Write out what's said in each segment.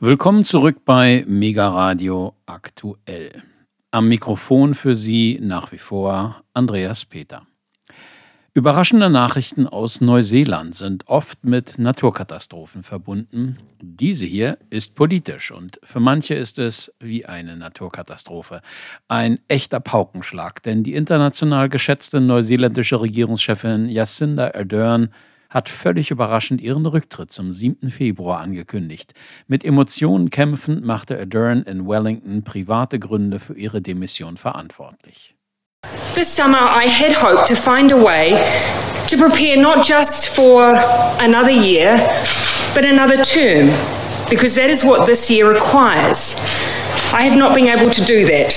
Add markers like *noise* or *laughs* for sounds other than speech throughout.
Willkommen zurück bei Mega Radio aktuell. Am Mikrofon für Sie nach wie vor Andreas Peter. Überraschende Nachrichten aus Neuseeland sind oft mit Naturkatastrophen verbunden. Diese hier ist politisch und für manche ist es wie eine Naturkatastrophe. Ein echter Paukenschlag, denn die international geschätzte neuseeländische Regierungschefin Jacinda Ardern hat völlig überraschend ihren Rücktritt zum 7. Februar angekündigt. Mit Emotionen kämpfend machte Ardern in Wellington private Gründe für ihre Demission verantwortlich. This summer, I had hoped to find a way to prepare not just for another year, but another term, because that is what this year requires. I have not been able to do that.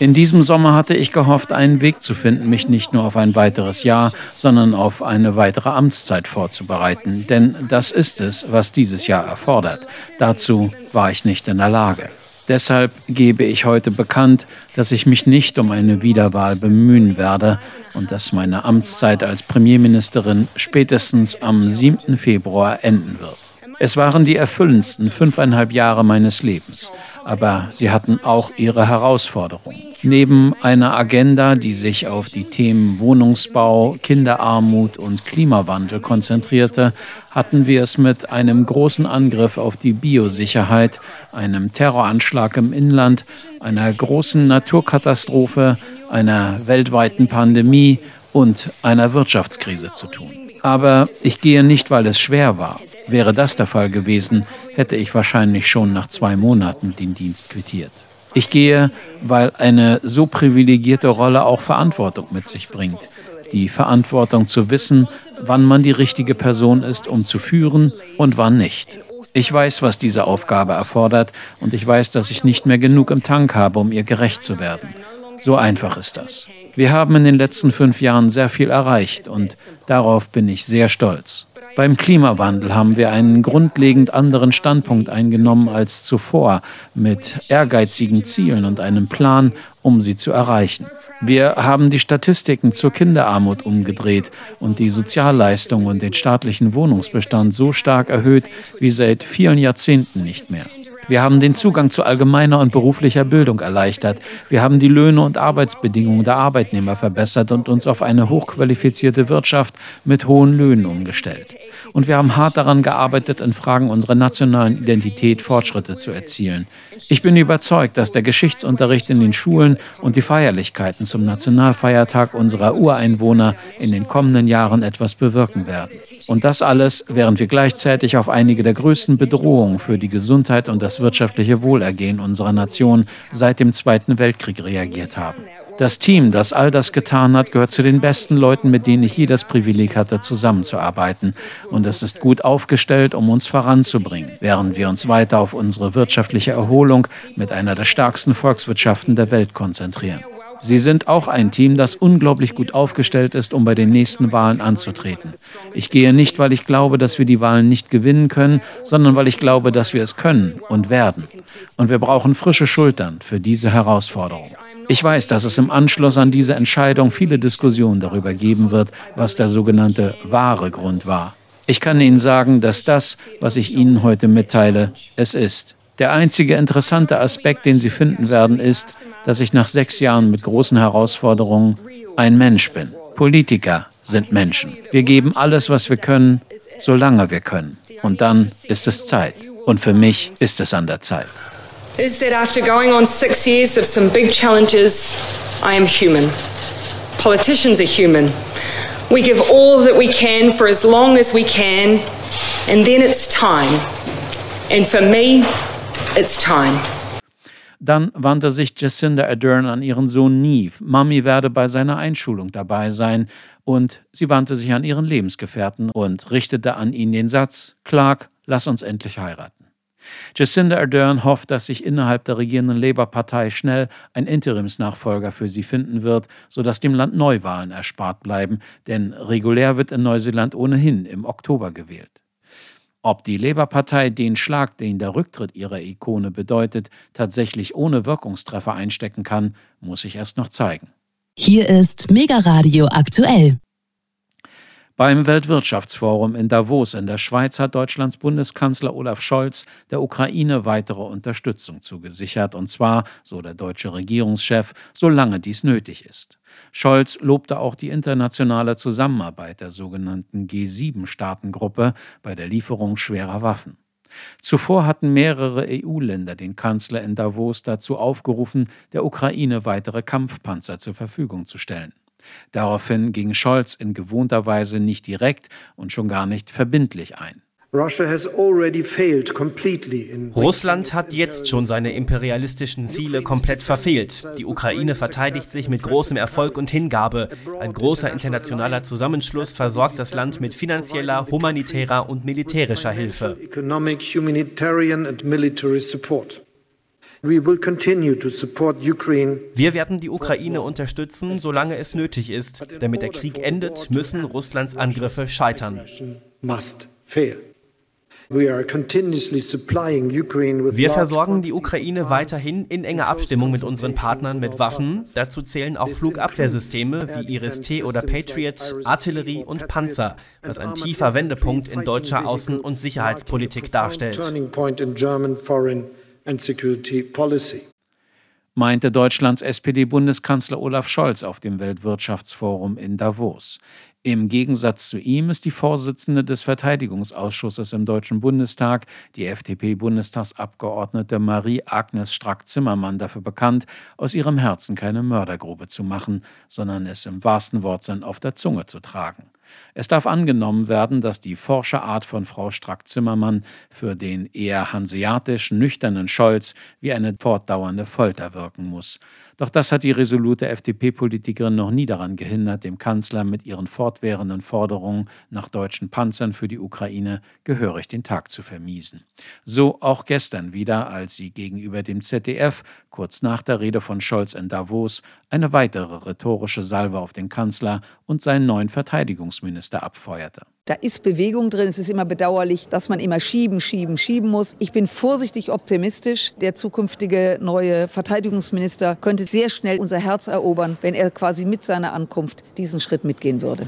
In diesem Sommer hatte ich gehofft, einen Weg zu finden, mich nicht nur auf ein weiteres Jahr, sondern auf eine weitere Amtszeit vorzubereiten. Denn das ist es, was dieses Jahr erfordert. Dazu war ich nicht in der Lage. Deshalb gebe ich heute bekannt, dass ich mich nicht um eine Wiederwahl bemühen werde und dass meine Amtszeit als Premierministerin spätestens am 7. Februar enden wird. Es waren die erfüllendsten fünfeinhalb Jahre meines Lebens, aber sie hatten auch ihre Herausforderungen. Neben einer Agenda, die sich auf die Themen Wohnungsbau, Kinderarmut und Klimawandel konzentrierte, hatten wir es mit einem großen Angriff auf die Biosicherheit, einem Terroranschlag im Inland, einer großen Naturkatastrophe, einer weltweiten Pandemie und einer Wirtschaftskrise zu tun. Aber ich gehe nicht, weil es schwer war. Wäre das der Fall gewesen, hätte ich wahrscheinlich schon nach zwei Monaten den Dienst quittiert. Ich gehe, weil eine so privilegierte Rolle auch Verantwortung mit sich bringt. Die Verantwortung zu wissen, wann man die richtige Person ist, um zu führen und wann nicht. Ich weiß, was diese Aufgabe erfordert und ich weiß, dass ich nicht mehr genug im Tank habe, um ihr gerecht zu werden. So einfach ist das. Wir haben in den letzten fünf Jahren sehr viel erreicht und darauf bin ich sehr stolz. Beim Klimawandel haben wir einen grundlegend anderen Standpunkt eingenommen als zuvor, mit ehrgeizigen Zielen und einem Plan, um sie zu erreichen. Wir haben die Statistiken zur Kinderarmut umgedreht und die Sozialleistungen und den staatlichen Wohnungsbestand so stark erhöht wie seit vielen Jahrzehnten nicht mehr. Wir haben den Zugang zu allgemeiner und beruflicher Bildung erleichtert. Wir haben die Löhne und Arbeitsbedingungen der Arbeitnehmer verbessert und uns auf eine hochqualifizierte Wirtschaft mit hohen Löhnen umgestellt. Und wir haben hart daran gearbeitet, in Fragen unserer nationalen Identität Fortschritte zu erzielen. Ich bin überzeugt, dass der Geschichtsunterricht in den Schulen und die Feierlichkeiten zum Nationalfeiertag unserer Ureinwohner in den kommenden Jahren etwas bewirken werden. Und das alles, während wir gleichzeitig auf einige der größten Bedrohungen für die Gesundheit und das wirtschaftliche Wohlergehen unserer Nation seit dem Zweiten Weltkrieg reagiert haben. Das Team, das all das getan hat, gehört zu den besten Leuten, mit denen ich je das Privileg hatte, zusammenzuarbeiten. Und es ist gut aufgestellt, um uns voranzubringen, während wir uns weiter auf unsere wirtschaftliche Erholung mit einer der stärksten Volkswirtschaften der Welt konzentrieren. Sie sind auch ein Team, das unglaublich gut aufgestellt ist, um bei den nächsten Wahlen anzutreten. Ich gehe nicht, weil ich glaube, dass wir die Wahlen nicht gewinnen können, sondern weil ich glaube, dass wir es können und werden. Und wir brauchen frische Schultern für diese Herausforderung. Ich weiß, dass es im Anschluss an diese Entscheidung viele Diskussionen darüber geben wird, was der sogenannte wahre Grund war. Ich kann Ihnen sagen, dass das, was ich Ihnen heute mitteile, es ist. Der einzige interessante Aspekt, den Sie finden werden, ist, dass ich nach sechs Jahren mit großen Herausforderungen ein Mensch bin. Politiker sind Menschen. Wir geben alles, was wir können, solange wir können. Und dann ist es Zeit. Und für mich ist es an der Zeit. is that after going on six years of some big challenges, I am human. Politicians are human. We give all that we can for as long as we can, and then it's time. And for me, it's time. Dann wandte sich Jacinda Ardern an ihren Sohn Neve. Mami werde bei seiner Einschulung dabei sein. Und sie wandte sich an ihren Lebensgefährten und richtete an ihn den Satz: Clark, lass uns endlich heiraten. Jacinda Ardern hofft, dass sich innerhalb der regierenden Labour-Partei schnell ein Interimsnachfolger für sie finden wird, sodass dem Land Neuwahlen erspart bleiben, denn regulär wird in Neuseeland ohnehin im Oktober gewählt. Ob die Labour-Partei den Schlag, den der Rücktritt ihrer Ikone bedeutet, tatsächlich ohne Wirkungstreffer einstecken kann, muss sich erst noch zeigen. Hier ist Mega Radio aktuell. Beim Weltwirtschaftsforum in Davos in der Schweiz hat Deutschlands Bundeskanzler Olaf Scholz der Ukraine weitere Unterstützung zugesichert, und zwar, so der deutsche Regierungschef, solange dies nötig ist. Scholz lobte auch die internationale Zusammenarbeit der sogenannten G7-Staatengruppe bei der Lieferung schwerer Waffen. Zuvor hatten mehrere EU-Länder den Kanzler in Davos dazu aufgerufen, der Ukraine weitere Kampfpanzer zur Verfügung zu stellen. Daraufhin ging Scholz in gewohnter Weise nicht direkt und schon gar nicht verbindlich ein. Russland hat jetzt schon seine imperialistischen Ziele komplett verfehlt. Die Ukraine verteidigt sich mit großem Erfolg und Hingabe. Ein großer internationaler Zusammenschluss versorgt das Land mit finanzieller, humanitärer und militärischer Hilfe. Wir werden die Ukraine unterstützen, solange es nötig ist. Damit der Krieg endet, müssen Russlands Angriffe scheitern. Wir versorgen die Ukraine weiterhin in enger Abstimmung mit unseren Partnern mit Waffen. Dazu zählen auch Flugabwehrsysteme wie Iris-T oder Patriot, Artillerie und Panzer, was ein tiefer Wendepunkt in deutscher Außen- und Sicherheitspolitik darstellt and Security Policy meinte Deutschlands SPD-Bundeskanzler Olaf Scholz auf dem Weltwirtschaftsforum in Davos. Im Gegensatz zu ihm ist die Vorsitzende des Verteidigungsausschusses im Deutschen Bundestag, die FDP-Bundestagsabgeordnete Marie-Agnes Strack-Zimmermann, dafür bekannt, aus ihrem Herzen keine Mördergrube zu machen, sondern es im wahrsten Wortsinn auf der Zunge zu tragen. Es darf angenommen werden, dass die Forscherart von Frau Strack-Zimmermann für den eher hanseatisch nüchternen Scholz wie eine fortdauernde Folter wirken muss. Doch das hat die resolute FDP-Politikerin noch nie daran gehindert, dem Kanzler mit ihren fortwährenden Forderungen nach deutschen Panzern für die Ukraine gehörig den Tag zu vermiesen. So auch gestern wieder, als sie gegenüber dem ZDF kurz nach der Rede von Scholz in Davos eine weitere rhetorische Salve auf den Kanzler und seinen neuen Verteidigungsminister abfeuerte. Da ist Bewegung drin. Es ist immer bedauerlich, dass man immer schieben, schieben, schieben muss. Ich bin vorsichtig optimistisch. Der zukünftige neue Verteidigungsminister könnte sehr schnell unser Herz erobern, wenn er quasi mit seiner Ankunft diesen Schritt mitgehen würde.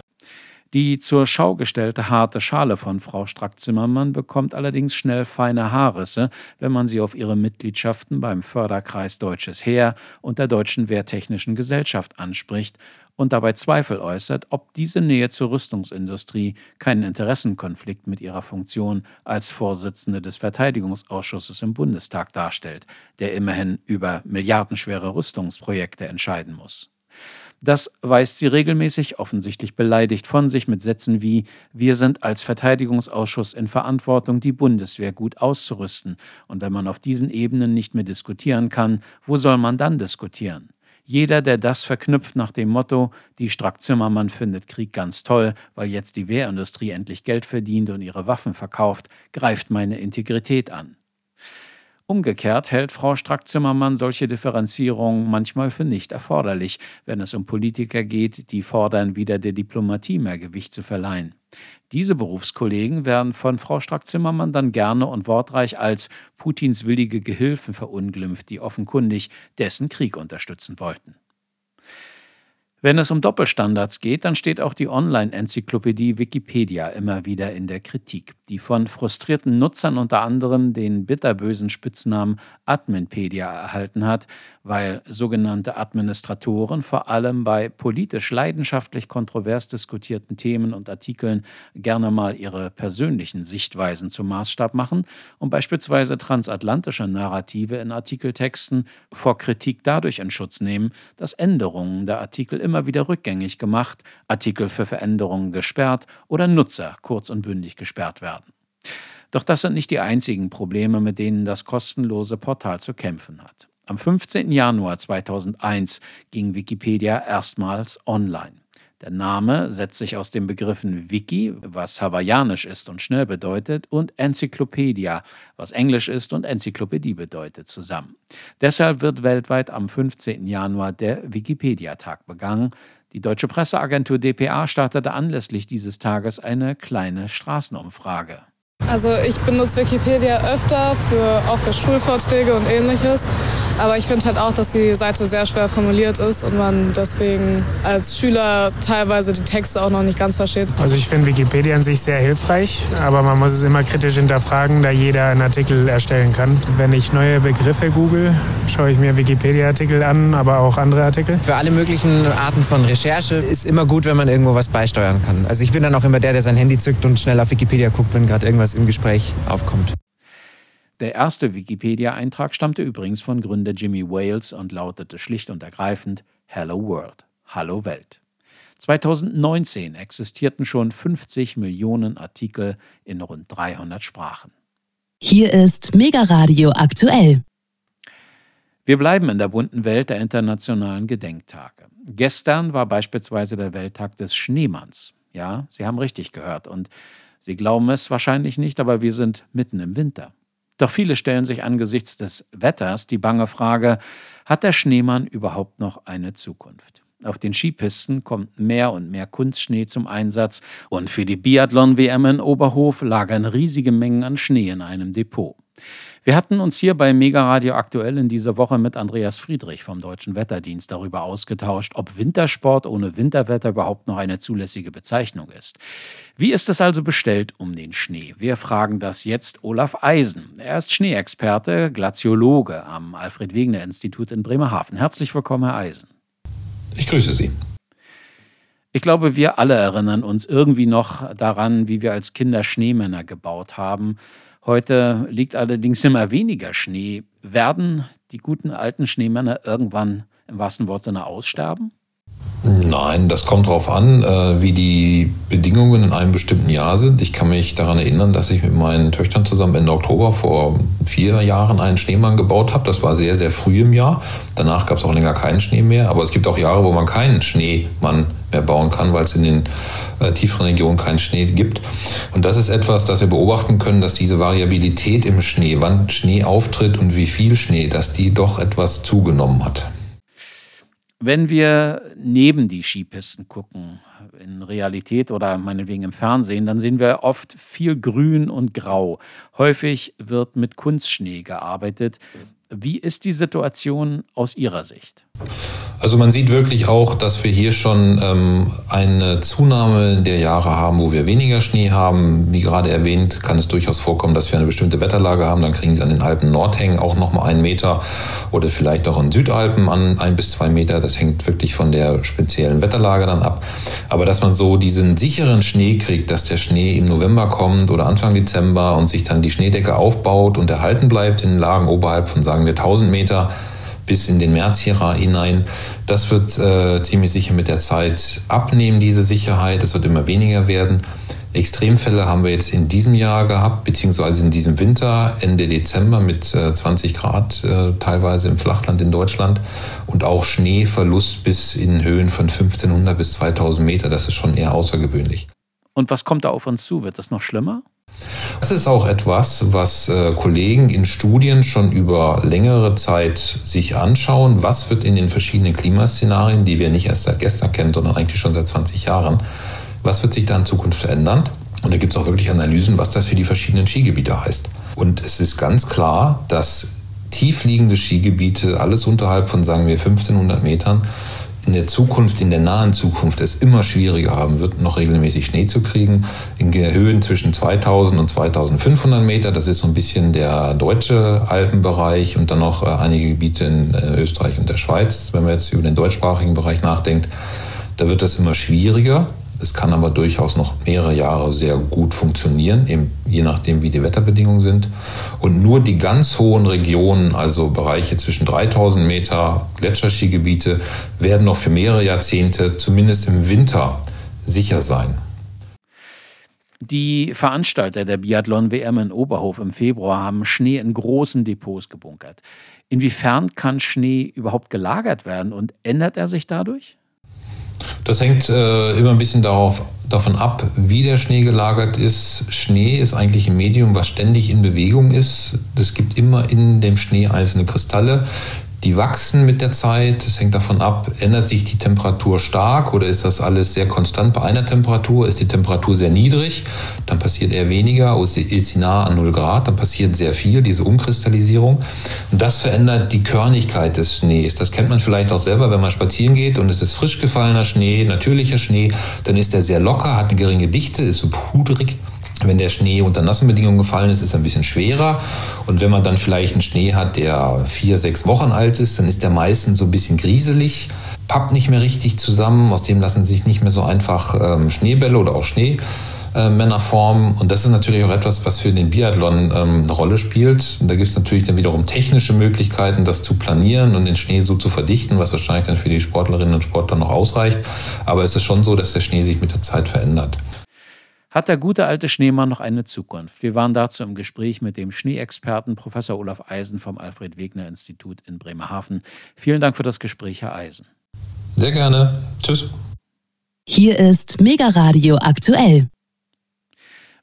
Die zur Schau gestellte harte Schale von Frau Strack-Zimmermann bekommt allerdings schnell feine Haarrisse, wenn man sie auf ihre Mitgliedschaften beim Förderkreis Deutsches Heer und der Deutschen Wehrtechnischen Gesellschaft anspricht und dabei Zweifel äußert, ob diese Nähe zur Rüstungsindustrie keinen Interessenkonflikt mit ihrer Funktion als Vorsitzende des Verteidigungsausschusses im Bundestag darstellt, der immerhin über milliardenschwere Rüstungsprojekte entscheiden muss. Das weist sie regelmäßig offensichtlich beleidigt von sich mit Sätzen wie Wir sind als Verteidigungsausschuss in Verantwortung, die Bundeswehr gut auszurüsten, und wenn man auf diesen Ebenen nicht mehr diskutieren kann, wo soll man dann diskutieren? Jeder, der das verknüpft nach dem Motto, die Strack-Zimmermann findet Krieg ganz toll, weil jetzt die Wehrindustrie endlich Geld verdient und ihre Waffen verkauft, greift meine Integrität an. Umgekehrt hält Frau Strack-Zimmermann solche Differenzierungen manchmal für nicht erforderlich, wenn es um Politiker geht, die fordern, wieder der Diplomatie mehr Gewicht zu verleihen. Diese Berufskollegen werden von Frau Strack-Zimmermann dann gerne und wortreich als Putins willige Gehilfen verunglimpft, die offenkundig dessen Krieg unterstützen wollten. Wenn es um Doppelstandards geht, dann steht auch die Online-Enzyklopädie Wikipedia immer wieder in der Kritik, die von frustrierten Nutzern unter anderem den bitterbösen Spitznamen Adminpedia erhalten hat, weil sogenannte Administratoren vor allem bei politisch leidenschaftlich kontrovers diskutierten Themen und Artikeln gerne mal ihre persönlichen Sichtweisen zum Maßstab machen und beispielsweise transatlantische Narrative in Artikeltexten vor Kritik dadurch in Schutz nehmen, dass Änderungen der Artikel immer wieder rückgängig gemacht, Artikel für Veränderungen gesperrt oder Nutzer kurz und bündig gesperrt werden. Doch das sind nicht die einzigen Probleme, mit denen das kostenlose Portal zu kämpfen hat. Am 15. Januar 2001 ging Wikipedia erstmals online. Der Name setzt sich aus den Begriffen Wiki, was hawaiianisch ist und schnell bedeutet, und Enzyklopädia, was englisch ist und Enzyklopädie bedeutet, zusammen. Deshalb wird weltweit am 15. Januar der Wikipedia-Tag begangen. Die deutsche Presseagentur dpa startete anlässlich dieses Tages eine kleine Straßenumfrage. Also ich benutze Wikipedia öfter, für, auch für Schulvorträge und ähnliches. Aber ich finde halt auch, dass die Seite sehr schwer formuliert ist und man deswegen als Schüler teilweise die Texte auch noch nicht ganz versteht. Also ich finde Wikipedia an sich sehr hilfreich, aber man muss es immer kritisch hinterfragen, da jeder einen Artikel erstellen kann. Wenn ich neue Begriffe google, schaue ich mir Wikipedia-Artikel an, aber auch andere Artikel. Für alle möglichen Arten von Recherche ist immer gut, wenn man irgendwo was beisteuern kann. Also ich bin dann auch immer der, der sein Handy zückt und schnell auf Wikipedia guckt, wenn gerade irgendwas im Gespräch aufkommt. Der erste Wikipedia-Eintrag stammte übrigens von Gründer Jimmy Wales und lautete schlicht und ergreifend Hello World, Hallo Welt. 2019 existierten schon 50 Millionen Artikel in rund 300 Sprachen. Hier ist Mega Radio aktuell. Wir bleiben in der bunten Welt der internationalen Gedenktage. Gestern war beispielsweise der Welttag des Schneemanns. Ja, Sie haben richtig gehört. Und Sie glauben es wahrscheinlich nicht, aber wir sind mitten im Winter. Doch viele stellen sich angesichts des Wetters die bange Frage, hat der Schneemann überhaupt noch eine Zukunft? Auf den Skipisten kommt mehr und mehr Kunstschnee zum Einsatz und für die Biathlon-WM in Oberhof lagern riesige Mengen an Schnee in einem Depot. Wir hatten uns hier bei Mega Radio aktuell in dieser Woche mit Andreas Friedrich vom Deutschen Wetterdienst darüber ausgetauscht, ob Wintersport ohne Winterwetter überhaupt noch eine zulässige Bezeichnung ist. Wie ist es also bestellt um den Schnee? Wir fragen das jetzt Olaf Eisen. Er ist Schneeexperte, Glaziologe am Alfred-Wegener-Institut in Bremerhaven. Herzlich willkommen, Herr Eisen. Ich grüße Sie. Ich glaube, wir alle erinnern uns irgendwie noch daran, wie wir als Kinder Schneemänner gebaut haben. Heute liegt allerdings immer weniger Schnee. Werden die guten alten Schneemänner irgendwann im wahrsten Wortsinne aussterben? Nein, das kommt darauf an, äh, wie die Bedingungen in einem bestimmten Jahr sind. Ich kann mich daran erinnern, dass ich mit meinen Töchtern zusammen Ende Oktober vor vier Jahren einen Schneemann gebaut habe. Das war sehr, sehr früh im Jahr. Danach gab es auch länger keinen Schnee mehr. Aber es gibt auch Jahre, wo man keinen Schneemann mehr bauen kann, weil es in den äh, tieferen Regionen keinen Schnee gibt. Und das ist etwas, das wir beobachten können, dass diese Variabilität im Schnee, wann Schnee auftritt und wie viel Schnee, dass die doch etwas zugenommen hat. Wenn wir neben die Skipisten gucken, in Realität oder meinetwegen im Fernsehen, dann sehen wir oft viel Grün und Grau. Häufig wird mit Kunstschnee gearbeitet. Wie ist die Situation aus Ihrer Sicht? Also man sieht wirklich auch, dass wir hier schon ähm, eine Zunahme der Jahre haben, wo wir weniger Schnee haben. Wie gerade erwähnt, kann es durchaus vorkommen, dass wir eine bestimmte Wetterlage haben. Dann kriegen Sie an den Alpen Nordhängen auch nochmal einen Meter oder vielleicht auch in Südalpen an ein bis zwei Meter. Das hängt wirklich von der speziellen Wetterlage dann ab. Aber dass man so diesen sicheren Schnee kriegt, dass der Schnee im November kommt oder Anfang Dezember und sich dann die Schneedecke aufbaut und erhalten bleibt in Lagen oberhalb von sagen wir 1000 Meter, bis in den März hier hinein. Das wird äh, ziemlich sicher mit der Zeit abnehmen, diese Sicherheit. Es wird immer weniger werden. Extremfälle haben wir jetzt in diesem Jahr gehabt, beziehungsweise in diesem Winter, Ende Dezember mit äh, 20 Grad äh, teilweise im Flachland in Deutschland und auch Schneeverlust bis in Höhen von 1500 bis 2000 Meter. Das ist schon eher außergewöhnlich. Und was kommt da auf uns zu? Wird das noch schlimmer? Das ist auch etwas, was äh, Kollegen in Studien schon über längere Zeit sich anschauen. Was wird in den verschiedenen Klimaszenarien, die wir nicht erst seit gestern kennen, sondern eigentlich schon seit 20 Jahren, was wird sich da in Zukunft verändern? Und da gibt es auch wirklich Analysen, was das für die verschiedenen Skigebiete heißt. Und es ist ganz klar, dass tiefliegende Skigebiete, alles unterhalb von, sagen wir, 1500 Metern, in der Zukunft, in der nahen Zukunft es immer schwieriger haben wird, noch regelmäßig Schnee zu kriegen. In Höhen zwischen 2000 und 2500 Meter, das ist so ein bisschen der deutsche Alpenbereich und dann noch äh, einige Gebiete in äh, Österreich und der Schweiz, wenn man jetzt über den deutschsprachigen Bereich nachdenkt. Da wird das immer schwieriger. Es kann aber durchaus noch mehrere Jahre sehr gut funktionieren, eben je nachdem, wie die Wetterbedingungen sind. Und nur die ganz hohen Regionen, also Bereiche zwischen 3000 Meter Gletscherskigebiete, werden noch für mehrere Jahrzehnte, zumindest im Winter, sicher sein. Die Veranstalter der Biathlon-WM in Oberhof im Februar haben Schnee in großen Depots gebunkert. Inwiefern kann Schnee überhaupt gelagert werden und ändert er sich dadurch? Das hängt äh, immer ein bisschen darauf, davon ab, wie der Schnee gelagert ist. Schnee ist eigentlich ein Medium, was ständig in Bewegung ist. Es gibt immer in dem Schnee einzelne Kristalle, Die wachsen mit der Zeit. Es hängt davon ab, ändert sich die Temperatur stark oder ist das alles sehr konstant bei einer Temperatur? Ist die Temperatur sehr niedrig, dann passiert eher weniger. Ist sie nah an 0 Grad, dann passiert sehr viel, diese Umkristallisierung. Und das verändert die Körnigkeit des Schnees. Das kennt man vielleicht auch selber, wenn man spazieren geht und es ist frisch gefallener Schnee, natürlicher Schnee, dann ist er sehr locker, hat eine geringe Dichte, ist so pudrig. Wenn der Schnee unter nassen Bedingungen gefallen ist, ist er ein bisschen schwerer. Und wenn man dann vielleicht einen Schnee hat, der vier, sechs Wochen alt ist, dann ist der meistens so ein bisschen grieselig, pappt nicht mehr richtig zusammen. Aus dem lassen sich nicht mehr so einfach ähm, Schneebälle oder auch Schneemänner formen. Und das ist natürlich auch etwas, was für den Biathlon ähm, eine Rolle spielt. Und da gibt es natürlich dann wiederum technische Möglichkeiten, das zu planieren und den Schnee so zu verdichten, was wahrscheinlich dann für die Sportlerinnen und Sportler noch ausreicht. Aber es ist schon so, dass der Schnee sich mit der Zeit verändert. Hat der gute alte Schneemann noch eine Zukunft? Wir waren dazu im Gespräch mit dem Schneeexperten Professor Olaf Eisen vom Alfred Wegener Institut in Bremerhaven. Vielen Dank für das Gespräch, Herr Eisen. Sehr gerne. Tschüss. Hier ist Mega Radio aktuell.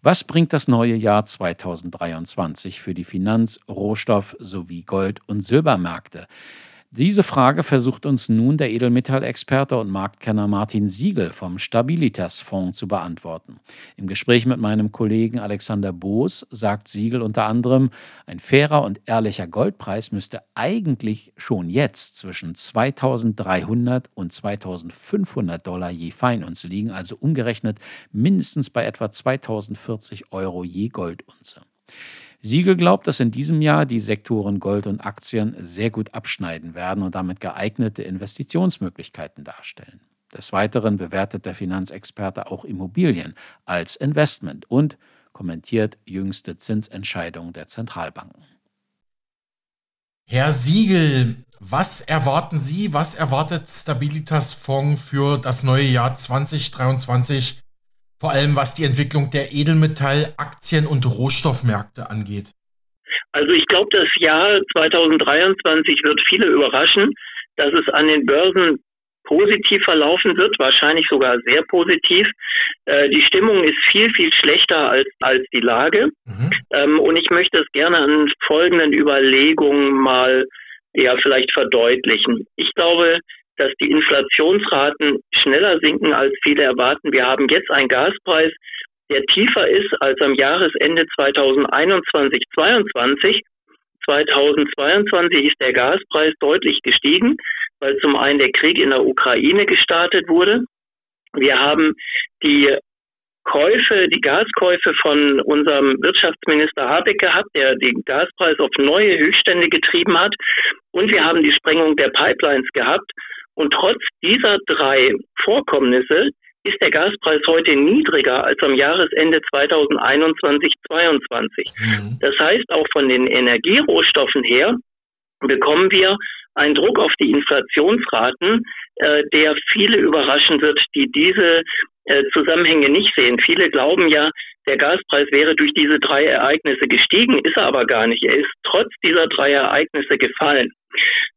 Was bringt das neue Jahr 2023 für die Finanz-, Rohstoff- sowie Gold- und Silbermärkte? Diese Frage versucht uns nun der Edelmetallexperte und Marktkenner Martin Siegel vom Stabilitas Fonds zu beantworten. Im Gespräch mit meinem Kollegen Alexander Boos sagt Siegel unter anderem, ein fairer und ehrlicher Goldpreis müsste eigentlich schon jetzt zwischen 2300 und 2500 Dollar je Feinunze liegen, also umgerechnet mindestens bei etwa 2040 Euro je Goldunze. Siegel glaubt, dass in diesem Jahr die Sektoren Gold und Aktien sehr gut abschneiden werden und damit geeignete Investitionsmöglichkeiten darstellen. Des Weiteren bewertet der Finanzexperte auch Immobilien als Investment und kommentiert jüngste Zinsentscheidungen der Zentralbanken. Herr Siegel, was erwarten Sie, was erwartet Stabilitas Fonds für das neue Jahr 2023 vor allem was die Entwicklung der Edelmetall-, Aktien- und Rohstoffmärkte angeht? Also ich glaube, das Jahr 2023 wird viele überraschen, dass es an den Börsen positiv verlaufen wird, wahrscheinlich sogar sehr positiv. Äh, die Stimmung ist viel, viel schlechter als, als die Lage. Mhm. Ähm, und ich möchte es gerne an folgenden Überlegungen mal ja vielleicht verdeutlichen. Ich glaube, dass die Inflationsraten schneller sinken, als viele erwarten. Wir haben jetzt einen Gaspreis, der tiefer ist als am Jahresende 2021, 2022. 2022 ist der Gaspreis deutlich gestiegen, weil zum einen der Krieg in der Ukraine gestartet wurde. Wir haben die Käufe, die Gaskäufe von unserem Wirtschaftsminister Habeck gehabt, der den Gaspreis auf neue Höchststände getrieben hat. Und wir haben die Sprengung der Pipelines gehabt. Und trotz dieser drei Vorkommnisse ist der Gaspreis heute niedriger als am Jahresende 2021 2022 Mhm. Das heißt, auch von den Energierohstoffen her bekommen wir einen Druck auf die Inflationsraten, äh, der viele überraschen wird, die diese äh, Zusammenhänge nicht sehen. Viele glauben ja, der Gaspreis wäre durch diese drei Ereignisse gestiegen, ist er aber gar nicht. Er ist trotz dieser drei Ereignisse gefallen.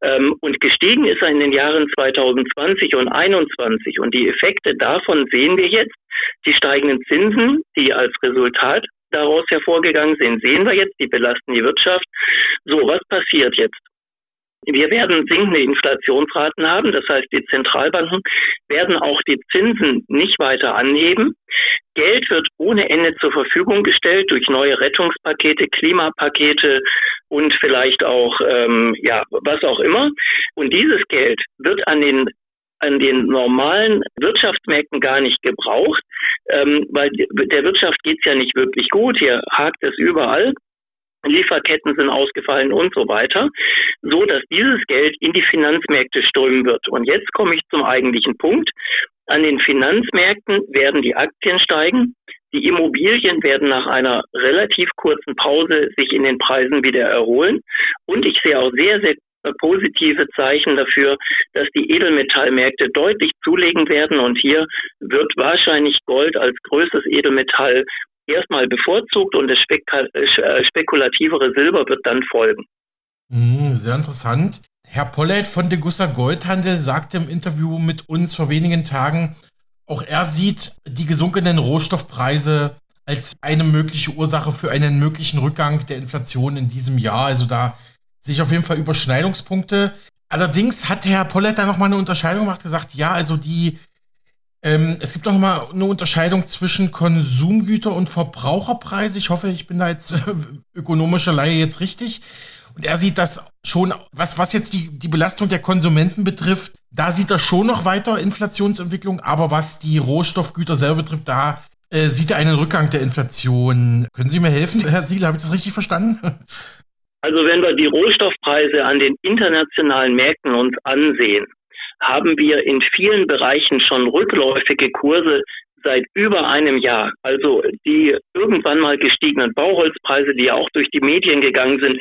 Ähm, und gestiegen ist er in den Jahren 2020 und 2021. Und die Effekte davon sehen wir jetzt. Die steigenden Zinsen, die als Resultat daraus hervorgegangen sind, sehen wir jetzt. Die belasten die Wirtschaft. So, was passiert jetzt? Wir werden sinkende Inflationsraten haben. Das heißt, die Zentralbanken werden auch die Zinsen nicht weiter anheben. Geld wird ohne Ende zur Verfügung gestellt durch neue Rettungspakete, Klimapakete und vielleicht auch, ähm, ja, was auch immer. Und dieses Geld wird an den an den normalen Wirtschaftsmärkten gar nicht gebraucht, ähm, weil der Wirtschaft geht's ja nicht wirklich gut. Hier hakt es überall. Lieferketten sind ausgefallen und so weiter, so dass dieses Geld in die Finanzmärkte strömen wird. Und jetzt komme ich zum eigentlichen Punkt. An den Finanzmärkten werden die Aktien steigen. Die Immobilien werden nach einer relativ kurzen Pause sich in den Preisen wieder erholen. Und ich sehe auch sehr, sehr positive Zeichen dafür, dass die Edelmetallmärkte deutlich zulegen werden. Und hier wird wahrscheinlich Gold als größtes Edelmetall erstmal bevorzugt und das äh, spekulativere Silber wird dann folgen. Hm, sehr interessant. Herr Pollett von Degussa Goldhandel sagte im Interview mit uns vor wenigen Tagen, auch er sieht die gesunkenen Rohstoffpreise als eine mögliche Ursache für einen möglichen Rückgang der Inflation in diesem Jahr. Also da sich auf jeden Fall Überschneidungspunkte. Allerdings hat Herr Pollett da nochmal eine Unterscheidung gemacht, gesagt, ja, also die, ähm, es gibt noch mal eine Unterscheidung zwischen Konsumgüter und Verbraucherpreise. Ich hoffe, ich bin da jetzt *laughs* ökonomischer Laie jetzt richtig. Und er sieht das schon, was, was jetzt die, die Belastung der Konsumenten betrifft, da sieht er schon noch weiter Inflationsentwicklung, aber was die Rohstoffgüter selber betrifft, da äh, sieht er einen Rückgang der Inflation. Können Sie mir helfen, *laughs* Herr Siegel, habe ich das richtig verstanden? Also wenn wir die Rohstoffpreise an den internationalen Märkten uns ansehen, haben wir in vielen Bereichen schon rückläufige Kurse seit über einem Jahr. Also die irgendwann mal gestiegenen Bauholzpreise, die ja auch durch die Medien gegangen sind,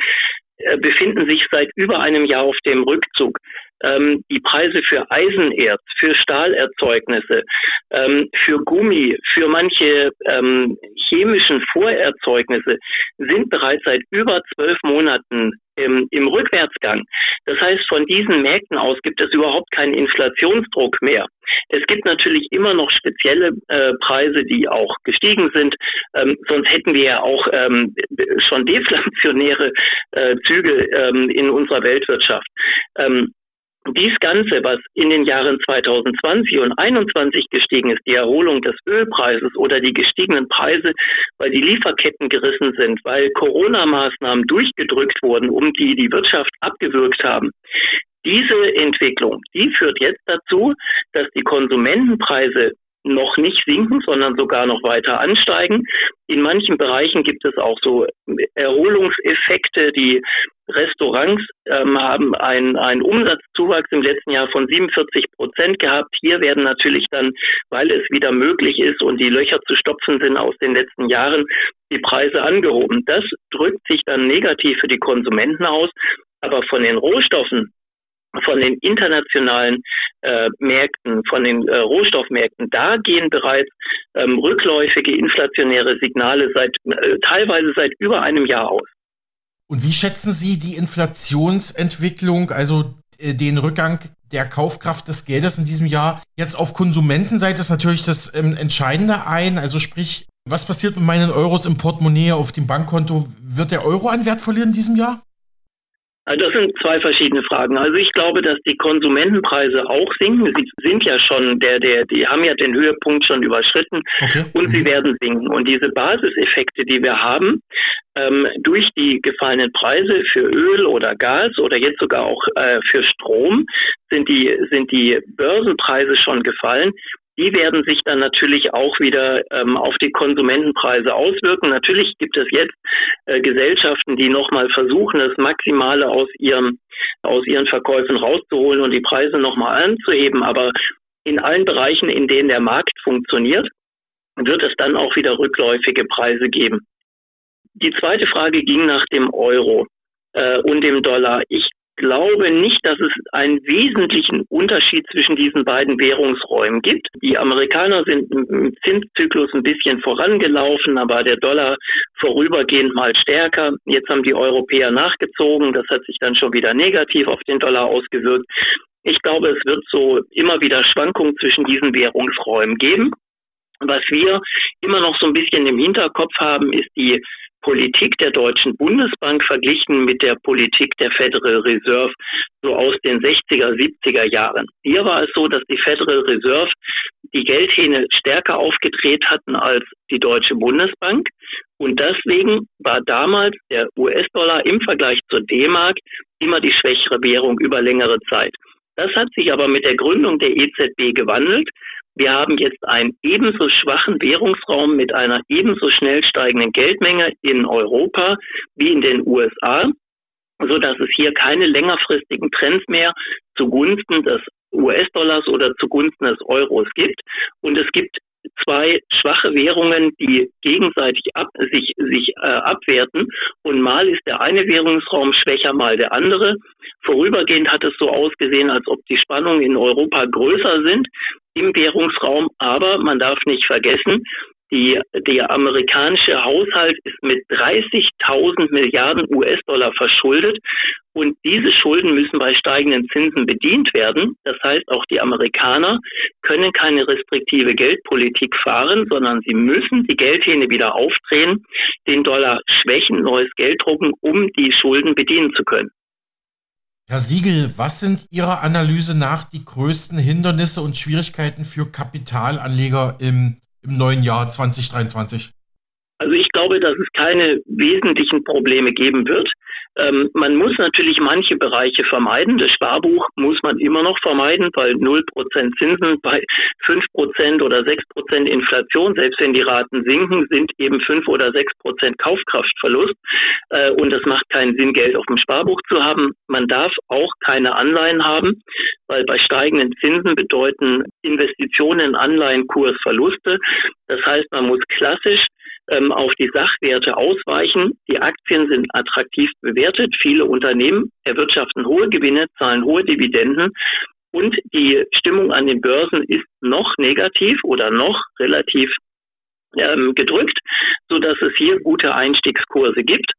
befinden sich seit über einem Jahr auf dem Rückzug ähm, die Preise für Eisenerz, für Stahlerzeugnisse, ähm, für Gummi, für manche ähm, chemischen Vorerzeugnisse sind bereits seit über zwölf Monaten im, im Rückwärtsgang. Das heißt, von diesen Märkten aus gibt es überhaupt keinen Inflationsdruck mehr. Es gibt natürlich immer noch spezielle äh, Preise, die auch gestiegen sind. Ähm, sonst hätten wir ja auch ähm, schon deflationäre äh, Züge ähm, in unserer Weltwirtschaft. Ähm, dies Ganze, was in den Jahren 2020 und 2021 gestiegen ist, die Erholung des Ölpreises oder die gestiegenen Preise, weil die Lieferketten gerissen sind, weil Corona-Maßnahmen durchgedrückt wurden, um die die Wirtschaft abgewürgt haben. Diese Entwicklung, die führt jetzt dazu, dass die Konsumentenpreise noch nicht sinken, sondern sogar noch weiter ansteigen. In manchen Bereichen gibt es auch so Erholungseffekte. Die Restaurants ähm, haben einen, einen Umsatzzuwachs im letzten Jahr von 47 Prozent gehabt. Hier werden natürlich dann, weil es wieder möglich ist und die Löcher zu stopfen sind aus den letzten Jahren, die Preise angehoben. Das drückt sich dann negativ für die Konsumenten aus. Aber von den Rohstoffen von den internationalen äh, Märkten, von den äh, Rohstoffmärkten, da gehen bereits ähm, rückläufige inflationäre Signale seit äh, teilweise seit über einem Jahr aus. Und wie schätzen Sie die Inflationsentwicklung, also äh, den Rückgang der Kaufkraft des Geldes in diesem Jahr jetzt auf Konsumentenseite ist natürlich das ähm, Entscheidende ein. Also sprich, was passiert mit meinen Euros im Portemonnaie auf dem Bankkonto? Wird der Euro an Wert verlieren in diesem Jahr? Also das sind zwei verschiedene Fragen. Also ich glaube, dass die Konsumentenpreise auch sinken. Sie sind ja schon, der, der, die haben ja den Höhepunkt schon überschritten okay. und mhm. sie werden sinken. Und diese Basiseffekte, die wir haben, ähm, durch die gefallenen Preise für Öl oder Gas oder jetzt sogar auch äh, für Strom, sind die, sind die Börsenpreise schon gefallen die werden sich dann natürlich auch wieder ähm, auf die Konsumentenpreise auswirken. Natürlich gibt es jetzt äh, Gesellschaften, die nochmal versuchen, das Maximale aus ihrem aus ihren Verkäufen rauszuholen und die Preise nochmal anzuheben. Aber in allen Bereichen, in denen der Markt funktioniert, wird es dann auch wieder rückläufige Preise geben. Die zweite Frage ging nach dem Euro äh, und dem Dollar. Ich glaube nicht, dass es einen wesentlichen Unterschied zwischen diesen beiden Währungsräumen gibt. Die Amerikaner sind im Zinszyklus ein bisschen vorangelaufen, aber der Dollar vorübergehend mal stärker. Jetzt haben die Europäer nachgezogen. Das hat sich dann schon wieder negativ auf den Dollar ausgewirkt. Ich glaube, es wird so immer wieder Schwankungen zwischen diesen Währungsräumen geben. Was wir immer noch so ein bisschen im Hinterkopf haben, ist die Politik der Deutschen Bundesbank verglichen mit der Politik der Federal Reserve so aus den 60er, 70er Jahren. Hier war es so, dass die Federal Reserve die Geldhähne stärker aufgedreht hatten als die Deutsche Bundesbank. Und deswegen war damals der US-Dollar im Vergleich zur D-Mark immer die schwächere Währung über längere Zeit. Das hat sich aber mit der Gründung der EZB gewandelt. Wir haben jetzt einen ebenso schwachen Währungsraum mit einer ebenso schnell steigenden Geldmenge in Europa wie in den USA, so dass es hier keine längerfristigen Trends mehr zugunsten des US-Dollars oder zugunsten des Euros gibt. Und es gibt zwei schwache Währungen, die gegenseitig ab, sich, sich äh, abwerten. Und mal ist der eine Währungsraum schwächer, mal der andere. Vorübergehend hat es so ausgesehen, als ob die Spannungen in Europa größer sind im Währungsraum. Aber man darf nicht vergessen, die, der amerikanische Haushalt ist mit 30.000 Milliarden US-Dollar verschuldet und diese Schulden müssen bei steigenden Zinsen bedient werden. Das heißt, auch die Amerikaner können keine restriktive Geldpolitik fahren, sondern sie müssen die Geldhähne wieder aufdrehen, den Dollar schwächen, neues Geld drucken, um die Schulden bedienen zu können. Herr Siegel, was sind Ihrer Analyse nach die größten Hindernisse und Schwierigkeiten für Kapitalanleger im, im neuen Jahr 2023? Also ich glaube, dass es keine wesentlichen Probleme geben wird. Ähm, man muss natürlich manche Bereiche vermeiden. Das Sparbuch muss man immer noch vermeiden, weil 0% Zinsen bei 5% oder 6% Inflation, selbst wenn die Raten sinken, sind eben 5 oder 6% Kaufkraftverlust. Äh, und das macht keinen Sinn, Geld auf dem Sparbuch zu haben. Man darf auch keine Anleihen haben, weil bei steigenden Zinsen bedeuten Investitionen in Anleihenkurs Verluste. Das heißt, man muss klassisch ähm, auf die Sachwerte ausweichen. Die Aktien sind attraktiv bewertet. Viele Unternehmen erwirtschaften hohe Gewinne, zahlen hohe Dividenden. Und die Stimmung an den Börsen ist noch negativ oder noch relativ ähm, gedrückt, dass es hier gute Einstiegskurse gibt.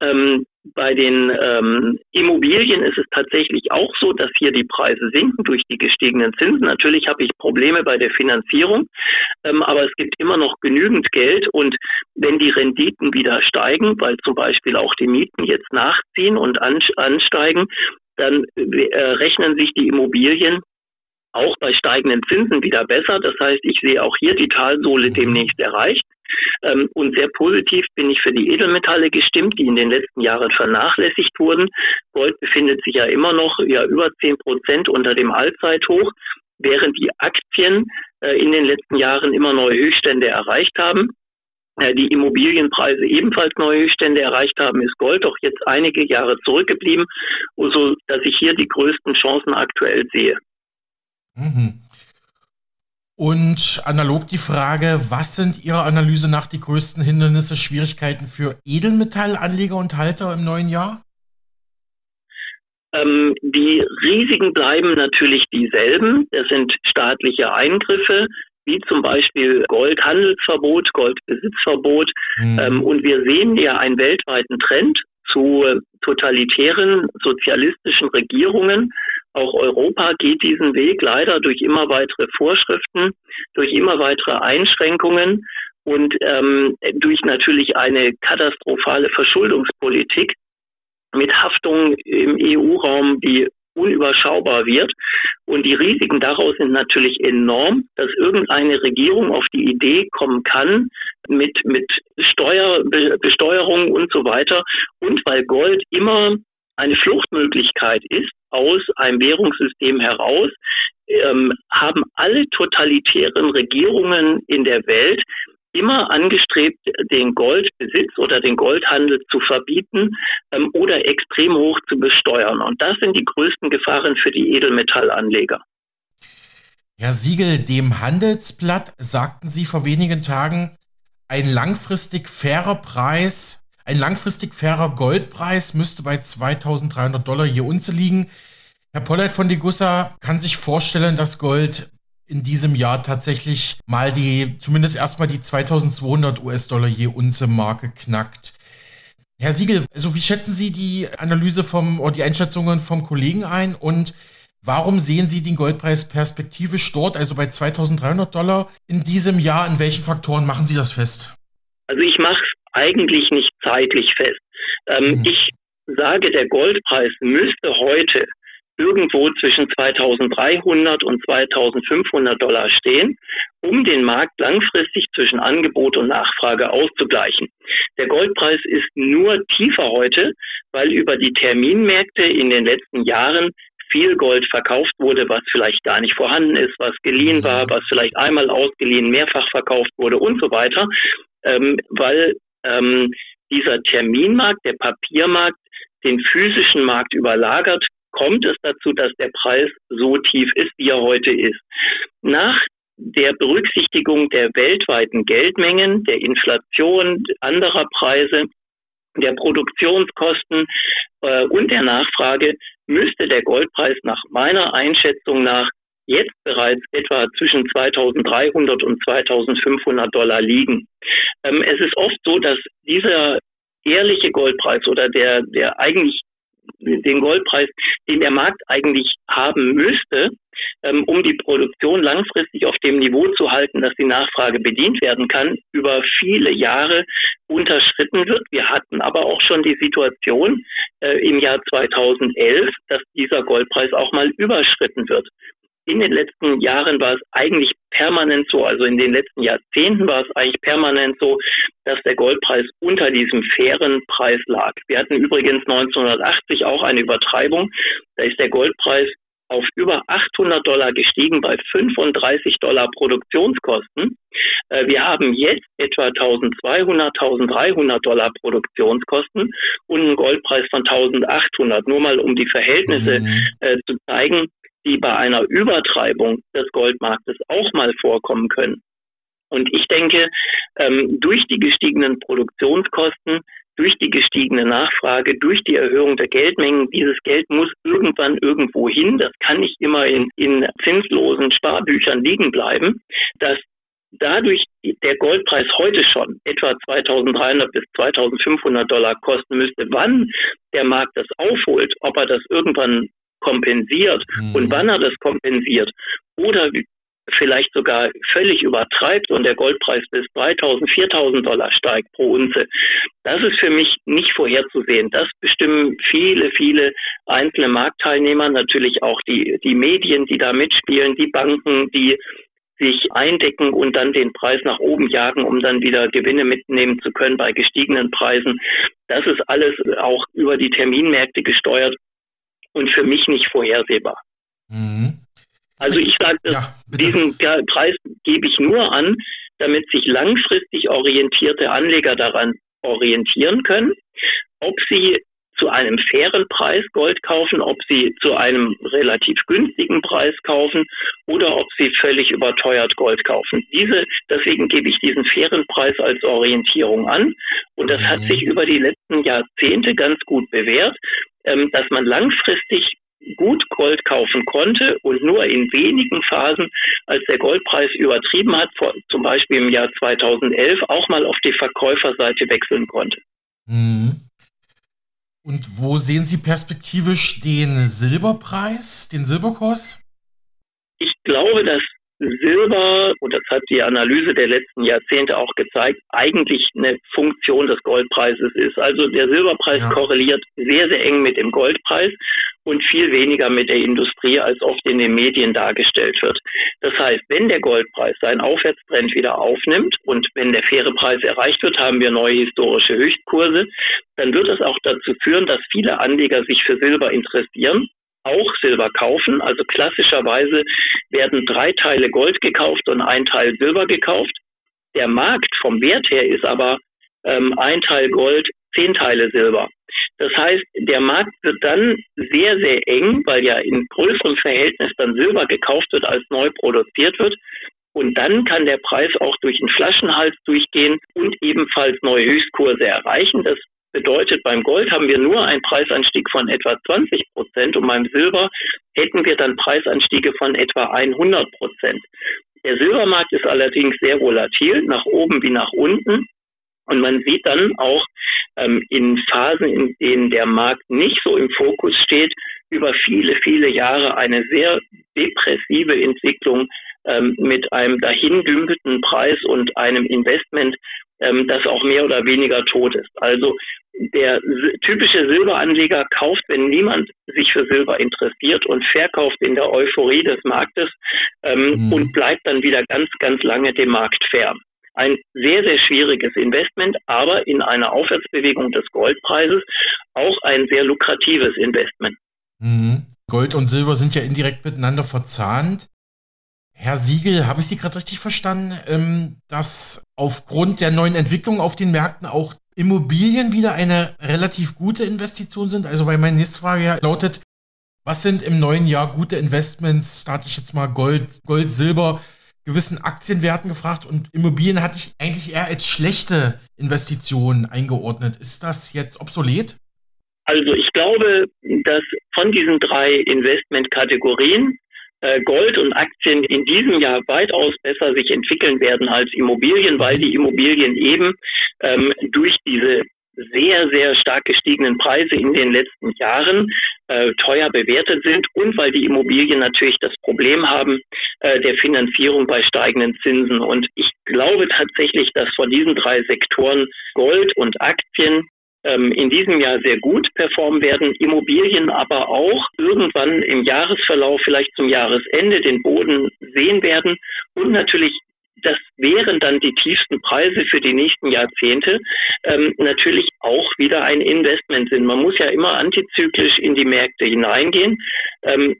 Ähm, bei den ähm, Immobilien ist es tatsächlich auch so, dass hier die Preise sinken durch die gestiegenen Zinsen. Natürlich habe ich Probleme bei der Finanzierung, ähm, aber es gibt immer noch genügend Geld und wenn die Renditen wieder steigen, weil zum Beispiel auch die Mieten jetzt nachziehen und ansteigen, dann äh, rechnen sich die Immobilien auch bei steigenden Zinsen wieder besser. Das heißt, ich sehe auch hier die Talsohle demnächst erreicht. Ähm, und sehr positiv bin ich für die Edelmetalle gestimmt, die in den letzten Jahren vernachlässigt wurden. Gold befindet sich ja immer noch ja über zehn Prozent unter dem Allzeithoch, während die Aktien äh, in den letzten Jahren immer neue Höchststände erreicht haben äh, die Immobilienpreise ebenfalls neue Höchststände erreicht haben, ist Gold doch jetzt einige Jahre zurückgeblieben, so dass ich hier die größten Chancen aktuell sehe. Mhm. Und analog die Frage, was sind Ihrer Analyse nach die größten Hindernisse, Schwierigkeiten für Edelmetallanleger und Halter im neuen Jahr? Ähm, die Risiken bleiben natürlich dieselben. Das sind staatliche Eingriffe, wie zum Beispiel Goldhandelsverbot, Goldbesitzverbot. Mhm. Ähm, und wir sehen ja einen weltweiten Trend zu totalitären sozialistischen Regierungen. Auch Europa geht diesen Weg leider durch immer weitere Vorschriften, durch immer weitere Einschränkungen und ähm, durch natürlich eine katastrophale Verschuldungspolitik mit Haftungen im EU-Raum, die unüberschaubar wird. Und die Risiken daraus sind natürlich enorm, dass irgendeine Regierung auf die Idee kommen kann, mit, mit Steuer, Besteuerung und so weiter. Und weil Gold immer eine Fluchtmöglichkeit ist aus einem Währungssystem heraus, ähm, haben alle totalitären Regierungen in der Welt immer angestrebt, den Goldbesitz oder den Goldhandel zu verbieten ähm, oder extrem hoch zu besteuern. Und das sind die größten Gefahren für die Edelmetallanleger. Herr Siegel, dem Handelsblatt sagten Sie vor wenigen Tagen, ein langfristig fairer Preis, ein langfristig fairer Goldpreis müsste bei 2300 Dollar je Unze liegen. Herr Pollert von Degussa kann sich vorstellen, dass Gold in diesem Jahr tatsächlich mal die, zumindest erstmal die 2200 US-Dollar je Unze Marke knackt. Herr Siegel, also wie schätzen Sie die Analyse vom, oder die Einschätzungen vom Kollegen ein und warum sehen Sie den Goldpreis perspektivisch dort, also bei 2300 Dollar in diesem Jahr? In welchen Faktoren machen Sie das fest? Also ich mache es eigentlich nicht zeitlich fest. Ähm, mhm. Ich sage, der Goldpreis müsste heute irgendwo zwischen 2300 und 2500 Dollar stehen, um den Markt langfristig zwischen Angebot und Nachfrage auszugleichen. Der Goldpreis ist nur tiefer heute, weil über die Terminmärkte in den letzten Jahren viel Gold verkauft wurde, was vielleicht gar nicht vorhanden ist, was geliehen war, was vielleicht einmal ausgeliehen, mehrfach verkauft wurde und so weiter, ähm, weil ähm, dieser Terminmarkt, der Papiermarkt, den physischen Markt überlagert, kommt es dazu, dass der Preis so tief ist, wie er heute ist. Nach der Berücksichtigung der weltweiten Geldmengen, der Inflation, anderer Preise, der Produktionskosten äh, und der Nachfrage müsste der Goldpreis nach meiner Einschätzung nach jetzt bereits etwa zwischen 2300 und 2500 Dollar liegen. Ähm, es ist oft so, dass dieser ehrliche Goldpreis oder der, der eigentlich den Goldpreis, den der Markt eigentlich haben müsste, ähm, um die Produktion langfristig auf dem Niveau zu halten, dass die Nachfrage bedient werden kann, über viele Jahre unterschritten wird. Wir hatten aber auch schon die Situation äh, im Jahr 2011, dass dieser Goldpreis auch mal überschritten wird. In den letzten Jahren war es eigentlich permanent so, also in den letzten Jahrzehnten war es eigentlich permanent so, dass der Goldpreis unter diesem fairen Preis lag. Wir hatten übrigens 1980 auch eine Übertreibung. Da ist der Goldpreis auf über 800 Dollar gestiegen bei 35 Dollar Produktionskosten. Äh, wir haben jetzt etwa 1200, 1300 Dollar Produktionskosten und einen Goldpreis von 1800. Nur mal um die Verhältnisse mhm. Äh, zu zeigen, die bei einer Übertreibung des Goldmarktes auch mal vorkommen können. Und ich denke, ähm, durch die gestiegenen Produktionskosten durch die gestiegene Nachfrage, durch die Erhöhung der Geldmengen, dieses Geld muss irgendwann irgendwo hin. Das kann nicht immer in, in zinslosen Sparbüchern liegen bleiben. Dass dadurch der Goldpreis heute schon etwa 2300 bis 2500 Dollar kosten müsste, wann der Markt das aufholt, ob er das irgendwann kompensiert mhm. und wann er das kompensiert oder vielleicht sogar völlig übertreibt und der Goldpreis bis 3000, 4000 Dollar steigt pro Unze. Das ist für mich nicht vorherzusehen. Das bestimmen viele, viele einzelne Marktteilnehmer, natürlich auch die, die Medien, die da mitspielen, die Banken, die sich eindecken und dann den Preis nach oben jagen, um dann wieder Gewinne mitnehmen zu können bei gestiegenen Preisen. Das ist alles auch über die Terminmärkte gesteuert und für mich nicht vorhersehbar. Mhm. Also ich sage, ja, diesen Preis gebe ich nur an, damit sich langfristig orientierte Anleger daran orientieren können, ob sie zu einem fairen Preis Gold kaufen, ob sie zu einem relativ günstigen Preis kaufen oder ob sie völlig überteuert Gold kaufen. Diese, deswegen gebe ich diesen fairen Preis als Orientierung an. Und das hat mhm. sich über die letzten Jahrzehnte ganz gut bewährt, ähm, dass man langfristig gut Gold kaufen konnte und nur in wenigen Phasen, als der Goldpreis übertrieben hat, zum Beispiel im Jahr 2011, auch mal auf die Verkäuferseite wechseln konnte. Mhm. Und wo sehen Sie perspektivisch den Silberpreis, den Silberkurs? Ich glaube, dass Silber, und das hat die Analyse der letzten Jahrzehnte auch gezeigt, eigentlich eine Funktion des Goldpreises ist. Also der Silberpreis ja. korreliert sehr, sehr eng mit dem Goldpreis und viel weniger mit der Industrie, als oft in den Medien dargestellt wird. Das heißt, wenn der Goldpreis seinen Aufwärtstrend wieder aufnimmt und wenn der faire Preis erreicht wird, haben wir neue historische Höchstkurse, dann wird es auch dazu führen, dass viele Anleger sich für Silber interessieren auch Silber kaufen. Also klassischerweise werden drei Teile Gold gekauft und ein Teil Silber gekauft. Der Markt vom Wert her ist aber ähm, ein Teil Gold, zehn Teile Silber. Das heißt, der Markt wird dann sehr, sehr eng, weil ja in größerem Verhältnis dann Silber gekauft wird, als neu produziert wird. Und dann kann der Preis auch durch den Flaschenhals durchgehen und ebenfalls neue Höchstkurse erreichen. Das bedeutet, beim Gold haben wir nur einen Preisanstieg von etwa 20 Prozent und beim Silber hätten wir dann Preisanstiege von etwa 100 Prozent. Der Silbermarkt ist allerdings sehr volatil, nach oben wie nach unten. Und man sieht dann auch ähm, in Phasen, in denen der Markt nicht so im Fokus steht, über viele, viele Jahre eine sehr depressive Entwicklung ähm, mit einem dahindümpelten Preis und einem Investment, ähm, das auch mehr oder weniger tot ist. Also der typische Silberanleger kauft, wenn niemand sich für Silber interessiert und verkauft in der Euphorie des Marktes ähm, mhm. und bleibt dann wieder ganz, ganz lange dem Markt fern. Ein sehr, sehr schwieriges Investment, aber in einer Aufwärtsbewegung des Goldpreises auch ein sehr lukratives Investment. Mhm. Gold und Silber sind ja indirekt miteinander verzahnt. Herr Siegel, habe ich Sie gerade richtig verstanden, ähm, dass aufgrund der neuen Entwicklung auf den Märkten auch Immobilien wieder eine relativ gute Investition sind? Also, weil meine nächste Frage ja lautet, was sind im neuen Jahr gute Investments? Da hatte ich jetzt mal Gold, Gold, Silber, gewissen Aktienwerten gefragt und Immobilien hatte ich eigentlich eher als schlechte Investitionen eingeordnet. Ist das jetzt obsolet? Also ich glaube, dass von diesen drei Investmentkategorien Gold und Aktien in diesem Jahr weitaus besser sich entwickeln werden als Immobilien, weil die Immobilien eben ähm, durch diese sehr, sehr stark gestiegenen Preise in den letzten Jahren äh, teuer bewertet sind und weil die Immobilien natürlich das Problem haben äh, der Finanzierung bei steigenden Zinsen. Und ich glaube tatsächlich, dass von diesen drei Sektoren Gold und Aktien ähm, in diesem Jahr sehr gut performen werden, Immobilien aber auch irgendwann im Jahresverlauf, vielleicht zum Jahresende, den Boden sehen werden und natürlich das wären dann die tiefsten Preise für die nächsten Jahrzehnte, ähm, natürlich auch wieder ein Investment sind. Man muss ja immer antizyklisch in die Märkte hineingehen. Ähm,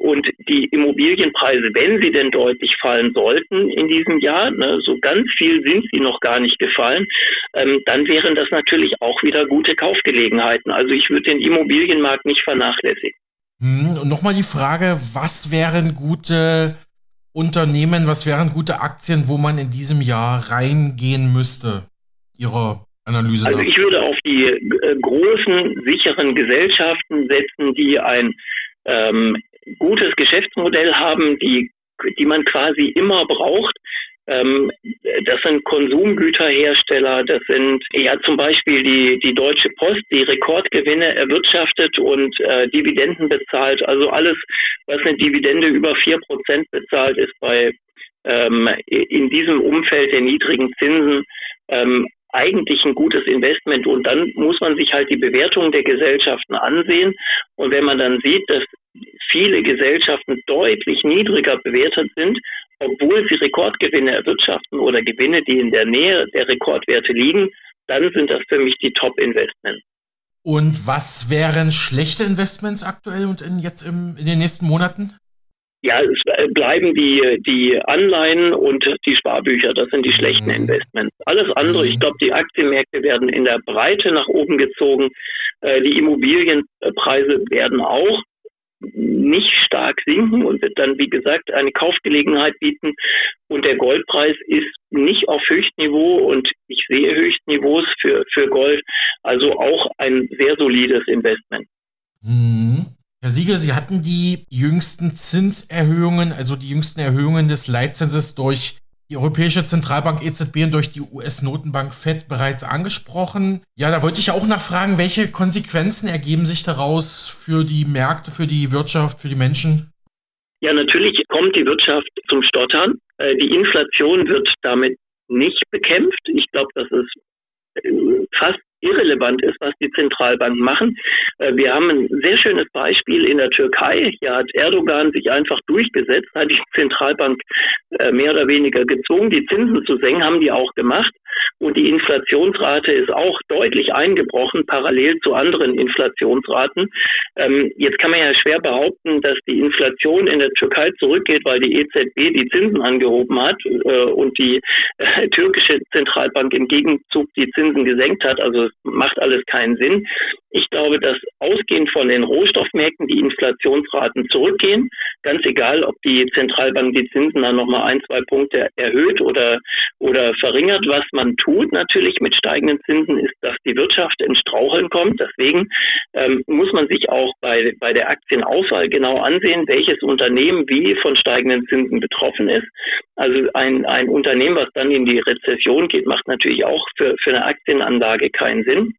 und die Immobilienpreise, wenn sie denn deutlich fallen sollten in diesem Jahr, ne, so ganz viel sind sie noch gar nicht gefallen, ähm, dann wären das natürlich auch wieder gute Kaufgelegenheiten. Also ich würde den Immobilienmarkt nicht vernachlässigen. Hm, und nochmal die Frage, was wären gute Unternehmen, was wären gute Aktien, wo man in diesem Jahr reingehen müsste? Ihre Analyse. Also ich würde auf die äh, großen, sicheren Gesellschaften setzen, die ein ähm, gutes Geschäftsmodell haben, die, die man quasi immer braucht. Ähm, das sind Konsumgüterhersteller, das sind ja zum Beispiel die, die Deutsche Post, die Rekordgewinne erwirtschaftet und äh, Dividenden bezahlt. Also alles, was eine Dividende über vier Prozent bezahlt, ist bei ähm, in diesem Umfeld der niedrigen Zinsen ähm, eigentlich ein gutes Investment und dann muss man sich halt die Bewertung der Gesellschaften ansehen und wenn man dann sieht, dass viele Gesellschaften deutlich niedriger bewertet sind, obwohl sie Rekordgewinne erwirtschaften oder Gewinne, die in der Nähe der Rekordwerte liegen, dann sind das für mich die Top-Investments. Und was wären schlechte Investments aktuell und in, jetzt im, in den nächsten Monaten? Ja, es bleiben die, die Anleihen und die Sparbücher. Das sind die schlechten mhm. Investments. Alles andere, ich mhm. glaube, die Aktienmärkte werden in der Breite nach oben gezogen. Äh, die Immobilienpreise werden auch nicht stark sinken und wird dann, wie gesagt, eine Kaufgelegenheit bieten. Und der Goldpreis ist nicht auf Höchstniveau und ich sehe Höchstniveaus für, für Gold, also auch ein sehr solides Investment. Mhm. Herr Siegel, Sie hatten die jüngsten Zinserhöhungen, also die jüngsten Erhöhungen des Leitzinses durch die Europäische Zentralbank EZB und durch die US-Notenbank Fed bereits angesprochen. Ja, da wollte ich auch nachfragen, welche Konsequenzen ergeben sich daraus für die Märkte, für die Wirtschaft, für die Menschen? Ja, natürlich kommt die Wirtschaft zum Stottern. Äh, die Inflation wird damit nicht bekämpft. Ich glaube, das ist äh, fast irrelevant ist, was die Zentralbanken machen. Äh, wir haben ein sehr schönes Beispiel in der Türkei. Hier hat Erdogan sich einfach durchgesetzt, hat die Zentralbank äh, mehr oder weniger gezwungen, die Zinsen zu senken, haben die auch gemacht. Und die Inflationsrate ist auch deutlich eingebrochen, parallel zu anderen Inflationsraten. Ähm, jetzt kann man ja schwer behaupten, dass die Inflation in der Türkei zurückgeht, weil die EZB die Zinsen angehoben hat äh, und die türkische Zentralbank im Gegenzug die Zinsen gesenkt hat. Also macht alles keinen Sinn. Ich glaube, dass ausgehend von den Rohstoffmärkten die Inflationsraten zurückgehen. Ganz egal, ob die Zentralbank die Zinsen dann nochmal ein, zwei Punkte erhöht oder, oder verringert. Was man tut natürlich mit steigenden Zinsen ist, dass die Wirtschaft ins Straucheln kommt. Deswegen ähm, muss man sich auch bei, bei der Aktienauswahl genau ansehen, welches Unternehmen wie von steigenden Zinsen betroffen ist. Also ein, ein Unternehmen, was dann in die Rezession geht, macht natürlich auch für, für eine Aktienanlage keinen Sinn.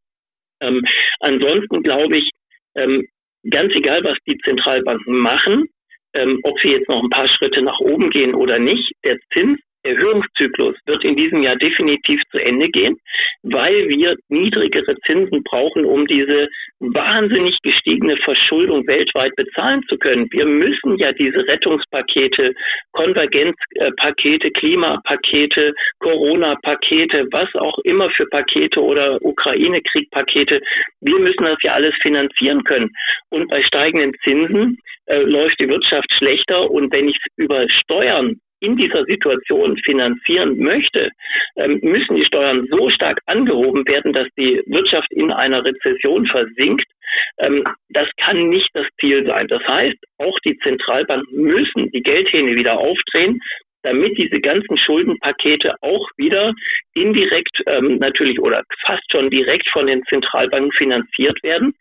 Ähm, ansonsten glaube ich, ähm, ganz egal, was die Zentralbanken machen, ähm, ob sie jetzt noch ein paar Schritte nach oben gehen oder nicht, der Zins Erhöhungszyklus wird in diesem Jahr definitiv zu Ende gehen, weil wir niedrigere Zinsen brauchen, um diese wahnsinnig gestiegene Verschuldung weltweit bezahlen zu können. Wir müssen ja diese Rettungspakete, Konvergenzpakete, Klimapakete, Corona-Pakete, was auch immer für Pakete oder Ukraine-Krieg-Pakete, wir müssen das ja alles finanzieren können. Und bei steigenden Zinsen äh, läuft die Wirtschaft schlechter und wenn ich es über Steuern in dieser Situation finanzieren möchte, ähm, müssen die Steuern so stark angehoben werden, dass die Wirtschaft in einer Rezession versinkt. Ähm, das kann nicht das Ziel sein. Das heißt, auch die Zentralbanken müssen die Geldhähne wieder aufdrehen, damit diese ganzen Schuldenpakete auch wieder indirekt ähm, natürlich oder fast schon direkt von den Zentralbanken finanziert werden.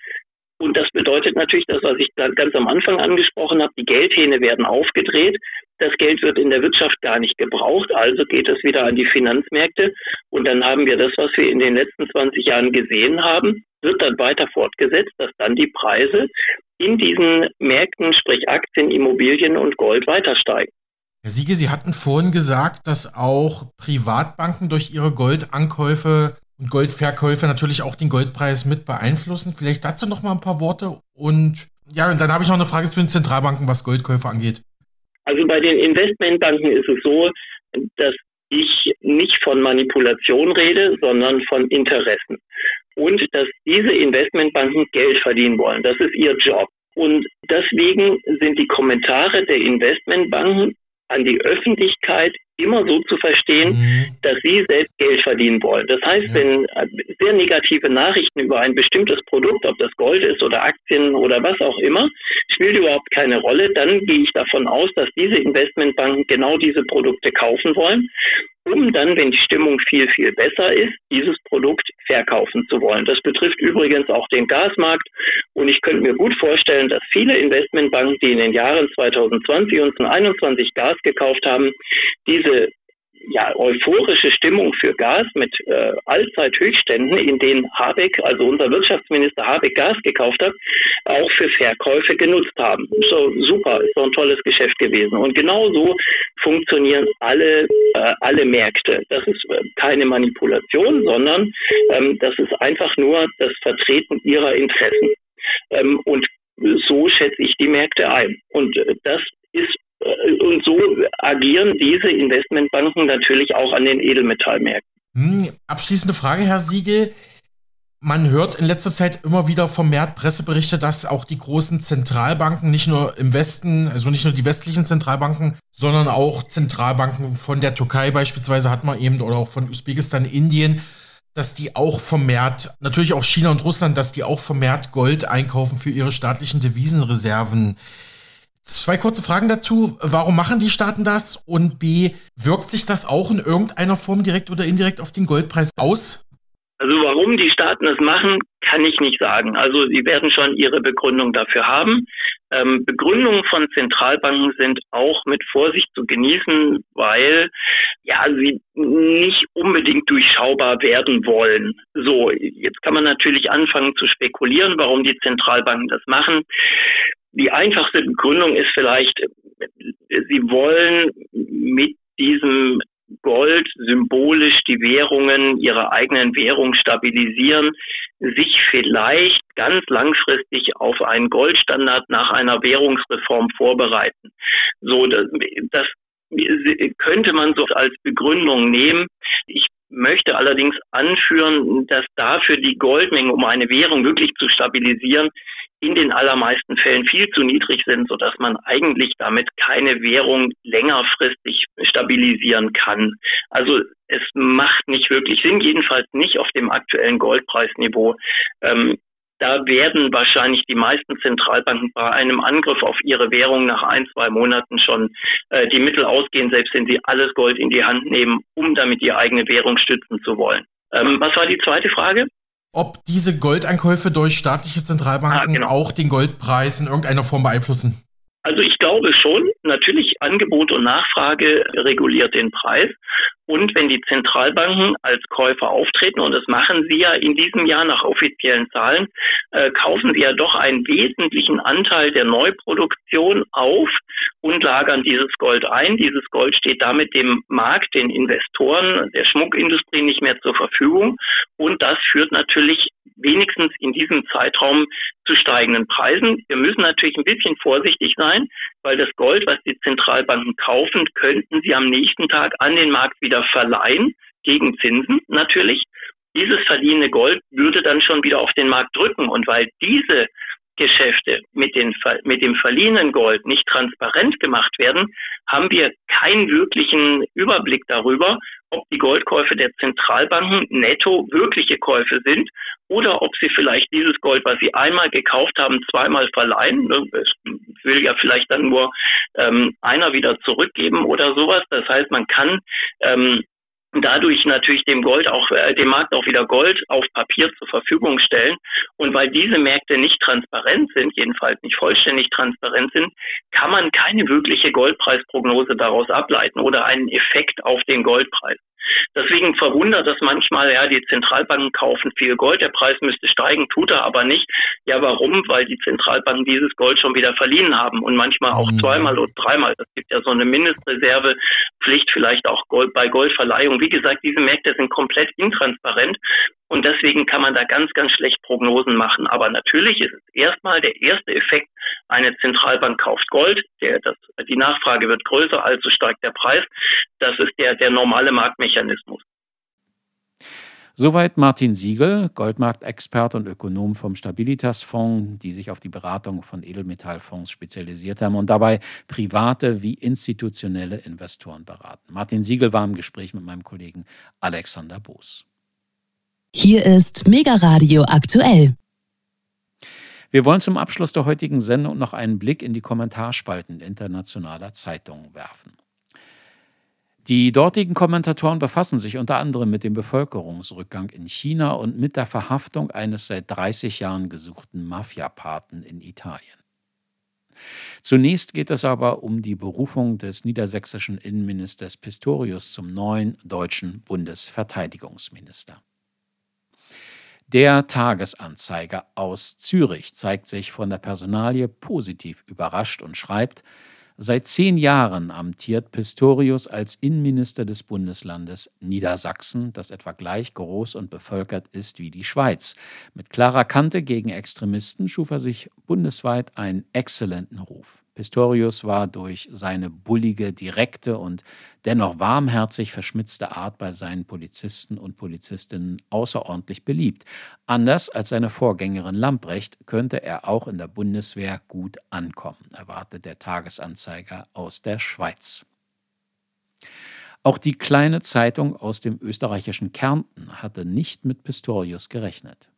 Und das bedeutet natürlich das, was ich ganz am Anfang angesprochen habe, die Geldhähne werden aufgedreht. Das Geld wird in der Wirtschaft gar nicht gebraucht, also geht es wieder an die Finanzmärkte. Und dann haben wir das, was wir in den letzten 20 Jahren gesehen haben, wird dann weiter fortgesetzt, dass dann die Preise in diesen Märkten, sprich Aktien, Immobilien und Gold weiter steigen. Herr Siege, Sie hatten vorhin gesagt, dass auch Privatbanken durch ihre Goldankäufe und Goldverkäufe natürlich auch den Goldpreis mit beeinflussen. Vielleicht dazu noch mal ein paar Worte. Und ja, und dann habe ich noch eine Frage zu den Zentralbanken, was Goldkäufe angeht. Also bei den Investmentbanken ist es so, dass ich nicht von Manipulation rede, sondern von Interessen. Und dass diese Investmentbanken Geld verdienen wollen. Das ist ihr Job. Und deswegen sind die Kommentare der Investmentbanken an die Öffentlichkeit immer so zu verstehen, mhm. dass sie selbst Geld verdienen wollen. Das heißt, ja. wenn äh, sehr negative Nachrichten über ein bestimmtes Produkt, ob das Gold ist oder Aktien oder was auch immer, spielt überhaupt keine Rolle, dann gehe ich davon aus, dass diese Investmentbanken genau diese Produkte kaufen wollen um dann, wenn die Stimmung viel, viel besser ist, dieses Produkt verkaufen zu wollen. Das betrifft übrigens auch den Gasmarkt. Und ich könnte mir gut vorstellen, dass viele Investmentbanken, die in den Jahren 2020 und 2021 Gas gekauft haben, diese ja, euphorische Stimmung für Gas mit äh, Allzeithöchständen, in denen Habeck, also unser Wirtschaftsminister Habeck Gas gekauft hat, auch für Verkäufe genutzt haben. So super, ist so ein tolles Geschäft gewesen. Und genau so funktionieren alle, äh, alle Märkte. Das ist äh, keine Manipulation, sondern ähm, das ist einfach nur das Vertreten ihrer Interessen. Ähm, und so schätze ich die Märkte ein. Und äh, das ist äh, und so agieren diese Investmentbanken natürlich auch an den Edelmetallmärkten. Hm, abschließende Frage, Herr Siegel. Man hört in letzter Zeit immer wieder vermehrt Presseberichte, dass auch die großen Zentralbanken, nicht nur im Westen, also nicht nur die westlichen Zentralbanken, sondern auch Zentralbanken von der Türkei beispielsweise hat man eben oder auch von Usbekistan, Indien, dass die auch vermehrt, natürlich auch China und Russland, dass die auch vermehrt Gold einkaufen für ihre staatlichen Devisenreserven. Zwei kurze Fragen dazu. Warum machen die Staaten das? Und B, wirkt sich das auch in irgendeiner Form direkt oder indirekt auf den Goldpreis aus? Also warum die Staaten das machen, kann ich nicht sagen. Also sie werden schon ihre Begründung dafür haben. Ähm, Begründungen von Zentralbanken sind auch mit Vorsicht zu genießen, weil ja sie nicht unbedingt durchschaubar werden wollen. So, jetzt kann man natürlich anfangen zu spekulieren, warum die Zentralbanken das machen. Die einfachste Begründung ist vielleicht, sie wollen mit diesem Gold symbolisch die Währungen, ihre eigenen Währungen stabilisieren, sich vielleicht ganz langfristig auf einen Goldstandard nach einer Währungsreform vorbereiten. So, das, das könnte man so als Begründung nehmen. Ich möchte allerdings anführen, dass dafür die Goldmenge, um eine Währung wirklich zu stabilisieren, in den allermeisten Fällen viel zu niedrig sind, so dass man eigentlich damit keine Währung längerfristig stabilisieren kann. Also es macht nicht wirklich Sinn, jedenfalls nicht auf dem aktuellen Goldpreisniveau. Ähm, da werden wahrscheinlich die meisten Zentralbanken bei einem Angriff auf ihre Währung nach ein, zwei Monaten schon äh, die Mittel ausgehen, selbst wenn sie alles Gold in die Hand nehmen, um damit die eigene Währung stützen zu wollen. Ähm, was war die zweite Frage? Ob diese Goldankäufe durch staatliche Zentralbanken ah, genau. auch den Goldpreis in irgendeiner Form beeinflussen? Also glaube schon, natürlich Angebot und Nachfrage reguliert den Preis. Und wenn die Zentralbanken als Käufer auftreten, und das machen sie ja in diesem Jahr nach offiziellen Zahlen, äh, kaufen sie ja doch einen wesentlichen Anteil der Neuproduktion auf und lagern dieses Gold ein. Dieses Gold steht damit dem Markt, den Investoren, der Schmuckindustrie nicht mehr zur Verfügung. Und das führt natürlich wenigstens in diesem Zeitraum zu steigenden Preisen. Wir müssen natürlich ein bisschen vorsichtig sein, weil das Gold, was die Zentralbanken kaufen, könnten sie am nächsten Tag an den Markt wieder verleihen, gegen Zinsen natürlich. Dieses verliehene Gold würde dann schon wieder auf den Markt drücken. Und weil diese Geschäfte mit, den, mit dem verliehenen Gold nicht transparent gemacht werden, haben wir keinen wirklichen Überblick darüber, ob die Goldkäufe der Zentralbanken netto wirkliche Käufe sind oder ob sie vielleicht dieses Gold, was sie einmal gekauft haben, zweimal verleihen. Es will ja vielleicht dann nur ähm, einer wieder zurückgeben oder sowas. Das heißt, man kann ähm, dadurch natürlich dem Gold auch äh, dem Markt auch wieder Gold auf Papier zur Verfügung stellen und weil diese Märkte nicht transparent sind, jedenfalls nicht vollständig transparent sind, kann man keine wirkliche Goldpreisprognose daraus ableiten oder einen Effekt auf den Goldpreis. Deswegen verwundert das manchmal, ja, die Zentralbanken kaufen viel Gold, der Preis müsste steigen, tut er aber nicht. Ja, warum? Weil die Zentralbanken dieses Gold schon wieder verliehen haben und manchmal auch mhm. zweimal oder dreimal. Es gibt ja so eine Mindestreservepflicht, vielleicht auch Gold bei Goldverleihung. Wie gesagt, diese Märkte sind komplett intransparent und deswegen kann man da ganz, ganz schlecht Prognosen machen. Aber natürlich ist es erstmal der erste Effekt, eine Zentralbank kauft Gold, der, das, die Nachfrage wird größer, also steigt der Preis. Das ist der, der normale Marktmechanismus. Soweit Martin Siegel, Goldmarktexpert und Ökonom vom Stabilitas-Fonds, die sich auf die Beratung von Edelmetallfonds spezialisiert haben und dabei private wie institutionelle Investoren beraten. Martin Siegel war im Gespräch mit meinem Kollegen Alexander Boos. Hier ist Mega Radio aktuell. Wir wollen zum Abschluss der heutigen Sendung noch einen Blick in die Kommentarspalten internationaler Zeitungen werfen. Die dortigen Kommentatoren befassen sich unter anderem mit dem Bevölkerungsrückgang in China und mit der Verhaftung eines seit 30 Jahren gesuchten Mafiapaten in Italien. Zunächst geht es aber um die Berufung des niedersächsischen Innenministers Pistorius zum neuen deutschen Bundesverteidigungsminister. Der Tagesanzeiger aus Zürich zeigt sich von der Personalie positiv überrascht und schreibt, Seit zehn Jahren amtiert Pistorius als Innenminister des Bundeslandes Niedersachsen, das etwa gleich groß und bevölkert ist wie die Schweiz. Mit klarer Kante gegen Extremisten schuf er sich bundesweit einen exzellenten Ruf. Pistorius war durch seine bullige, direkte und dennoch warmherzig verschmitzte Art bei seinen Polizisten und Polizistinnen außerordentlich beliebt. Anders als seine Vorgängerin Lamprecht könnte er auch in der Bundeswehr gut ankommen, erwartet der Tagesanzeiger aus der Schweiz. Auch die kleine Zeitung aus dem österreichischen Kärnten hatte nicht mit Pistorius gerechnet.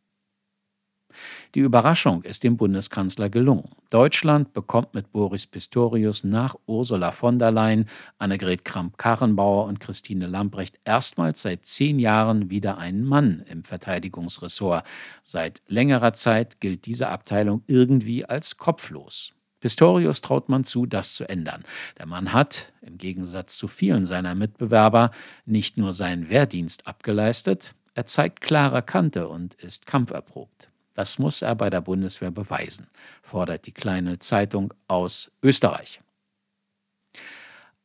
Die Überraschung ist dem Bundeskanzler gelungen. Deutschland bekommt mit Boris Pistorius nach Ursula von der Leyen, Annegret Kramp-Karrenbauer und Christine Lambrecht erstmals seit zehn Jahren wieder einen Mann im Verteidigungsressort. Seit längerer Zeit gilt diese Abteilung irgendwie als kopflos. Pistorius traut man zu, das zu ändern. Der Mann hat, im Gegensatz zu vielen seiner Mitbewerber, nicht nur seinen Wehrdienst abgeleistet, er zeigt klare Kante und ist kampferprobt. Das muss er bei der Bundeswehr beweisen, fordert die kleine Zeitung aus Österreich.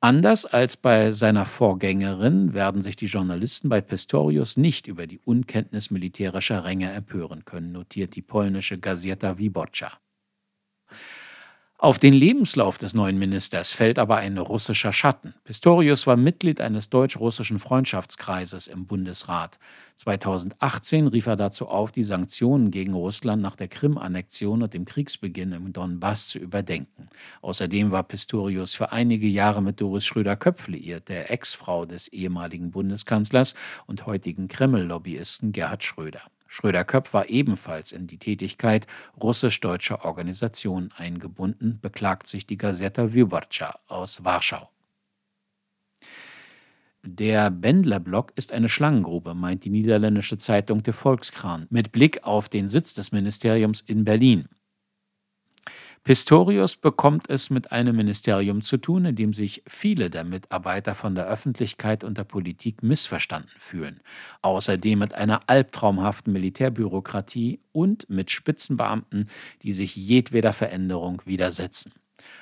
Anders als bei seiner Vorgängerin werden sich die Journalisten bei Pistorius nicht über die Unkenntnis militärischer Ränge empören können, notiert die polnische Gazeta Wyborcza. Auf den Lebenslauf des neuen Ministers fällt aber ein russischer Schatten. Pistorius war Mitglied eines deutsch-russischen Freundschaftskreises im Bundesrat. 2018 rief er dazu auf, die Sanktionen gegen Russland nach der Krim-Annexion und dem Kriegsbeginn im Donbass zu überdenken. Außerdem war Pistorius für einige Jahre mit Doris Schröder-Köpf liiert, der Ex-Frau des ehemaligen Bundeskanzlers und heutigen Kreml-Lobbyisten Gerhard Schröder. Schröder-Köpf war ebenfalls in die Tätigkeit russisch-deutscher Organisationen eingebunden, beklagt sich die Gazeta Wyborcza aus Warschau. Der Bendlerblock ist eine Schlangengrube, meint die niederländische Zeitung De Volkskran, mit Blick auf den Sitz des Ministeriums in Berlin. Pistorius bekommt es mit einem Ministerium zu tun, in dem sich viele der Mitarbeiter von der Öffentlichkeit und der Politik missverstanden fühlen. Außerdem mit einer albtraumhaften Militärbürokratie und mit Spitzenbeamten, die sich jedweder Veränderung widersetzen.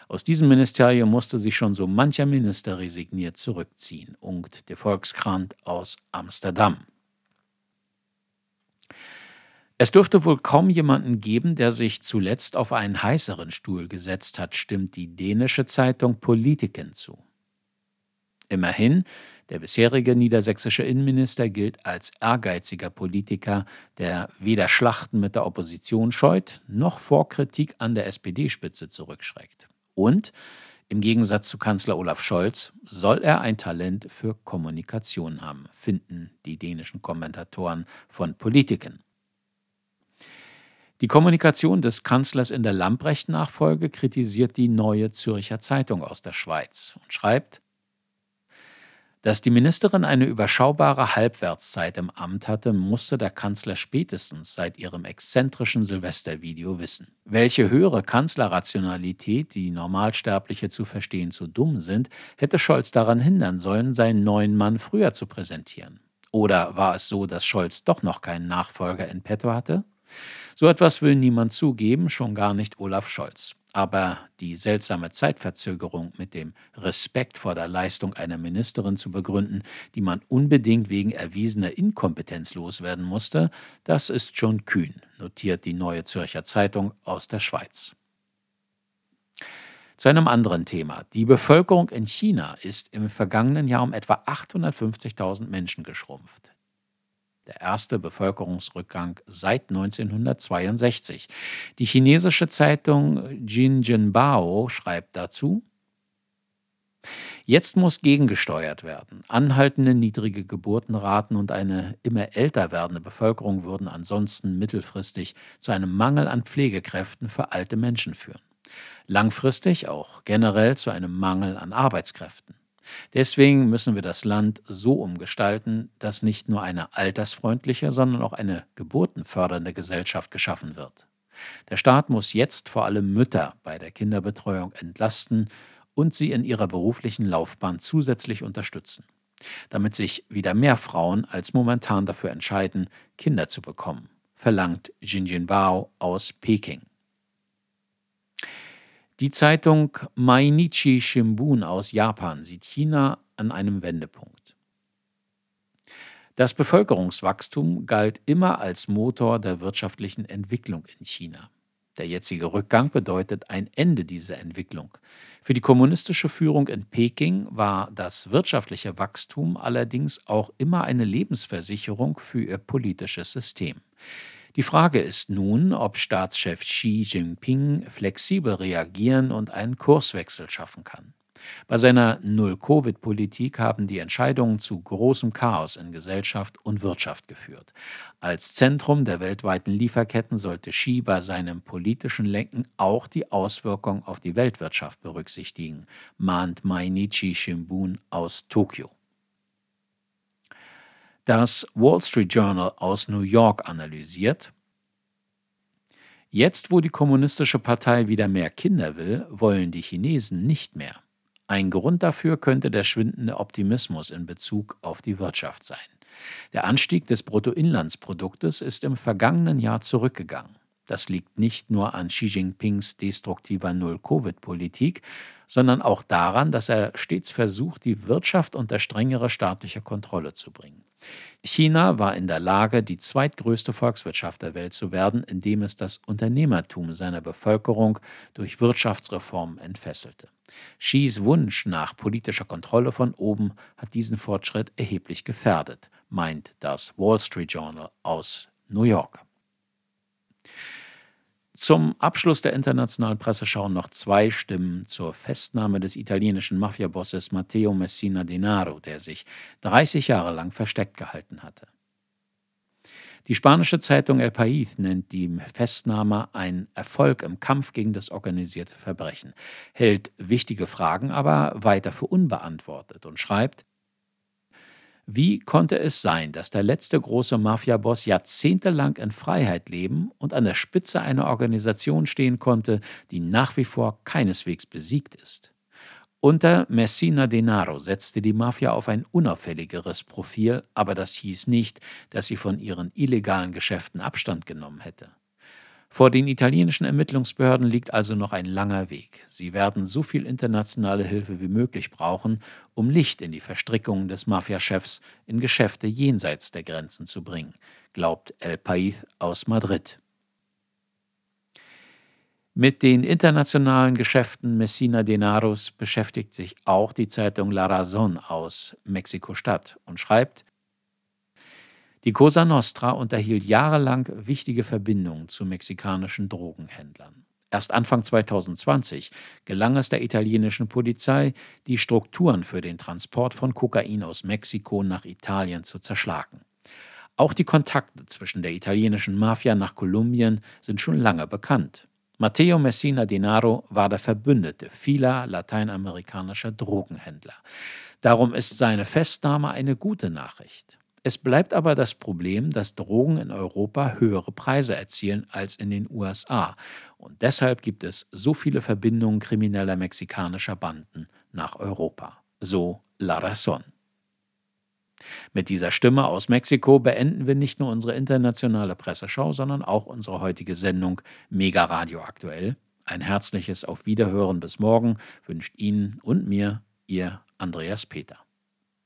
Aus diesem Ministerium musste sich schon so mancher Minister resigniert zurückziehen. Ungt de Volkskrant aus Amsterdam. Es dürfte wohl kaum jemanden geben, der sich zuletzt auf einen heißeren Stuhl gesetzt hat, stimmt die dänische Zeitung Politiken zu. Immerhin, der bisherige niedersächsische Innenminister gilt als ehrgeiziger Politiker, der weder Schlachten mit der Opposition scheut, noch vor Kritik an der SPD-Spitze zurückschreckt. Und im Gegensatz zu Kanzler Olaf Scholz soll er ein Talent für Kommunikation haben, finden die dänischen Kommentatoren von Politiken. Die Kommunikation des Kanzlers in der Dass die Ministerin eine überschaubare Halbwertszeit im Amt hatte, musste der Kanzler spätestens seit ihrem exzentrischen Silvestervideo wissen. Welche höhere Kanzlerrationalität, die Normalsterbliche zu verstehen zu dumm sind, hätte Scholz daran hindern sollen, seinen neuen Mann früher zu präsentieren? Oder war es so, dass Scholz doch noch keinen Nachfolger in petto hatte? So etwas will niemand zugeben, schon gar nicht Olaf Scholz. Aber die seltsame Zeitverzögerung mit dem Respekt vor der Leistung einer Ministerin zu begründen, die man unbedingt wegen erwiesener Inkompetenz loswerden musste, das ist schon kühn, notiert die Neue Zürcher Zeitung aus der Schweiz. Zu einem anderen Thema. Die Bevölkerung in China ist im vergangenen Jahr um etwa 850.000 Menschen geschrumpft der erste Bevölkerungsrückgang seit 1962. Die chinesische Zeitung Jinjianbao schreibt dazu, Jetzt muss gegengesteuert werden. Anhaltende niedrige Geburtenraten und eine immer älter werdende Bevölkerung würden ansonsten mittelfristig zu einem Mangel an Pflegekräften für alte Menschen führen. Langfristig auch generell zu einem Mangel an Arbeitskräften. Deswegen müssen wir das Land so umgestalten, dass nicht nur eine altersfreundliche, sondern auch eine geburtenfördernde Gesellschaft geschaffen wird. Der Staat muss jetzt vor allem Mütter bei der Kinderbetreuung entlasten und sie in ihrer beruflichen Laufbahn zusätzlich unterstützen, damit sich wieder mehr Frauen als momentan dafür entscheiden, Kinder zu bekommen, verlangt Jinjinbao aus Peking. Die Zeitung Mainichi Shimbun aus Japan sieht China an einem Wendepunkt. Das Bevölkerungswachstum galt immer als Motor der wirtschaftlichen Entwicklung in China. Der jetzige Rückgang bedeutet ein Ende dieser Entwicklung. Für die kommunistische Führung in Peking war das wirtschaftliche Wachstum allerdings auch immer eine Lebensversicherung für ihr politisches System. Die Frage ist nun, ob Staatschef Xi Jinping flexibel reagieren und einen Kurswechsel schaffen kann. Bei seiner Null-Covid-Politik haben die Entscheidungen zu großem Chaos in Gesellschaft und Wirtschaft geführt. Als Zentrum der weltweiten Lieferketten sollte Xi bei seinem politischen Lenken auch die Auswirkungen auf die Weltwirtschaft berücksichtigen, mahnt Mainichi Shimbun aus Tokio. Das Wall Street Journal aus New York analysiert, Jetzt, wo die Kommunistische Partei wieder mehr Kinder will, wollen die Chinesen nicht mehr. Ein Grund dafür könnte der schwindende Optimismus in Bezug auf die Wirtschaft sein. Der Anstieg des Bruttoinlandsproduktes ist im vergangenen Jahr zurückgegangen. Das liegt nicht nur an Xi Jinpings destruktiver Null-Covid-Politik, sondern auch daran, dass er stets versucht, die Wirtschaft unter strengere staatliche Kontrolle zu bringen. China war in der Lage, die zweitgrößte Volkswirtschaft der Welt zu werden, indem es das Unternehmertum seiner Bevölkerung durch Wirtschaftsreformen entfesselte. Xis Wunsch nach politischer Kontrolle von oben hat diesen Fortschritt erheblich gefährdet, meint das Wall Street Journal aus New York. Zum Abschluss der internationalen Presseschau noch zwei Stimmen zur Festnahme des italienischen Mafiabosses Matteo Messina Denaro, der sich 30 Jahre lang versteckt gehalten hatte. Die spanische Zeitung El País nennt die Festnahme ein Erfolg im Kampf gegen das organisierte Verbrechen, hält wichtige Fragen aber weiter für unbeantwortet und schreibt, wie konnte es sein, dass der letzte große Mafiaboss jahrzehntelang in Freiheit leben und an der Spitze einer Organisation stehen konnte, die nach wie vor keineswegs besiegt ist? Unter Messina Denaro setzte die Mafia auf ein unauffälligeres Profil, aber das hieß nicht, dass sie von ihren illegalen Geschäften Abstand genommen hätte. Vor den italienischen Ermittlungsbehörden liegt also noch ein langer Weg. Sie werden so viel internationale Hilfe wie möglich brauchen, um Licht in die Verstrickungen des Mafiachefs in Geschäfte jenseits der Grenzen zu bringen, glaubt El País aus Madrid. Mit den internationalen Geschäften Messina Denaros beschäftigt sich auch die Zeitung La Razón aus Mexiko-Stadt und schreibt, die Cosa Nostra unterhielt jahrelang wichtige Verbindungen zu mexikanischen Drogenhändlern. Erst Anfang 2020 gelang es der italienischen Polizei, die Strukturen für den Transport von Kokain aus Mexiko nach Italien zu zerschlagen. Auch die Kontakte zwischen der italienischen Mafia nach Kolumbien sind schon lange bekannt. Matteo Messina Denaro war der Verbündete vieler lateinamerikanischer Drogenhändler. Darum ist seine Festnahme eine gute Nachricht. Es bleibt aber das Problem, dass Drogen in Europa höhere Preise erzielen als in den USA. Und deshalb gibt es so viele Verbindungen krimineller mexikanischer Banden nach Europa. So La Razón. Mit dieser Stimme aus Mexiko beenden wir nicht nur unsere internationale Presseschau, sondern auch unsere heutige Sendung Mega Radio aktuell. Ein herzliches Auf Wiederhören bis morgen wünscht Ihnen und mir Ihr Andreas Peter.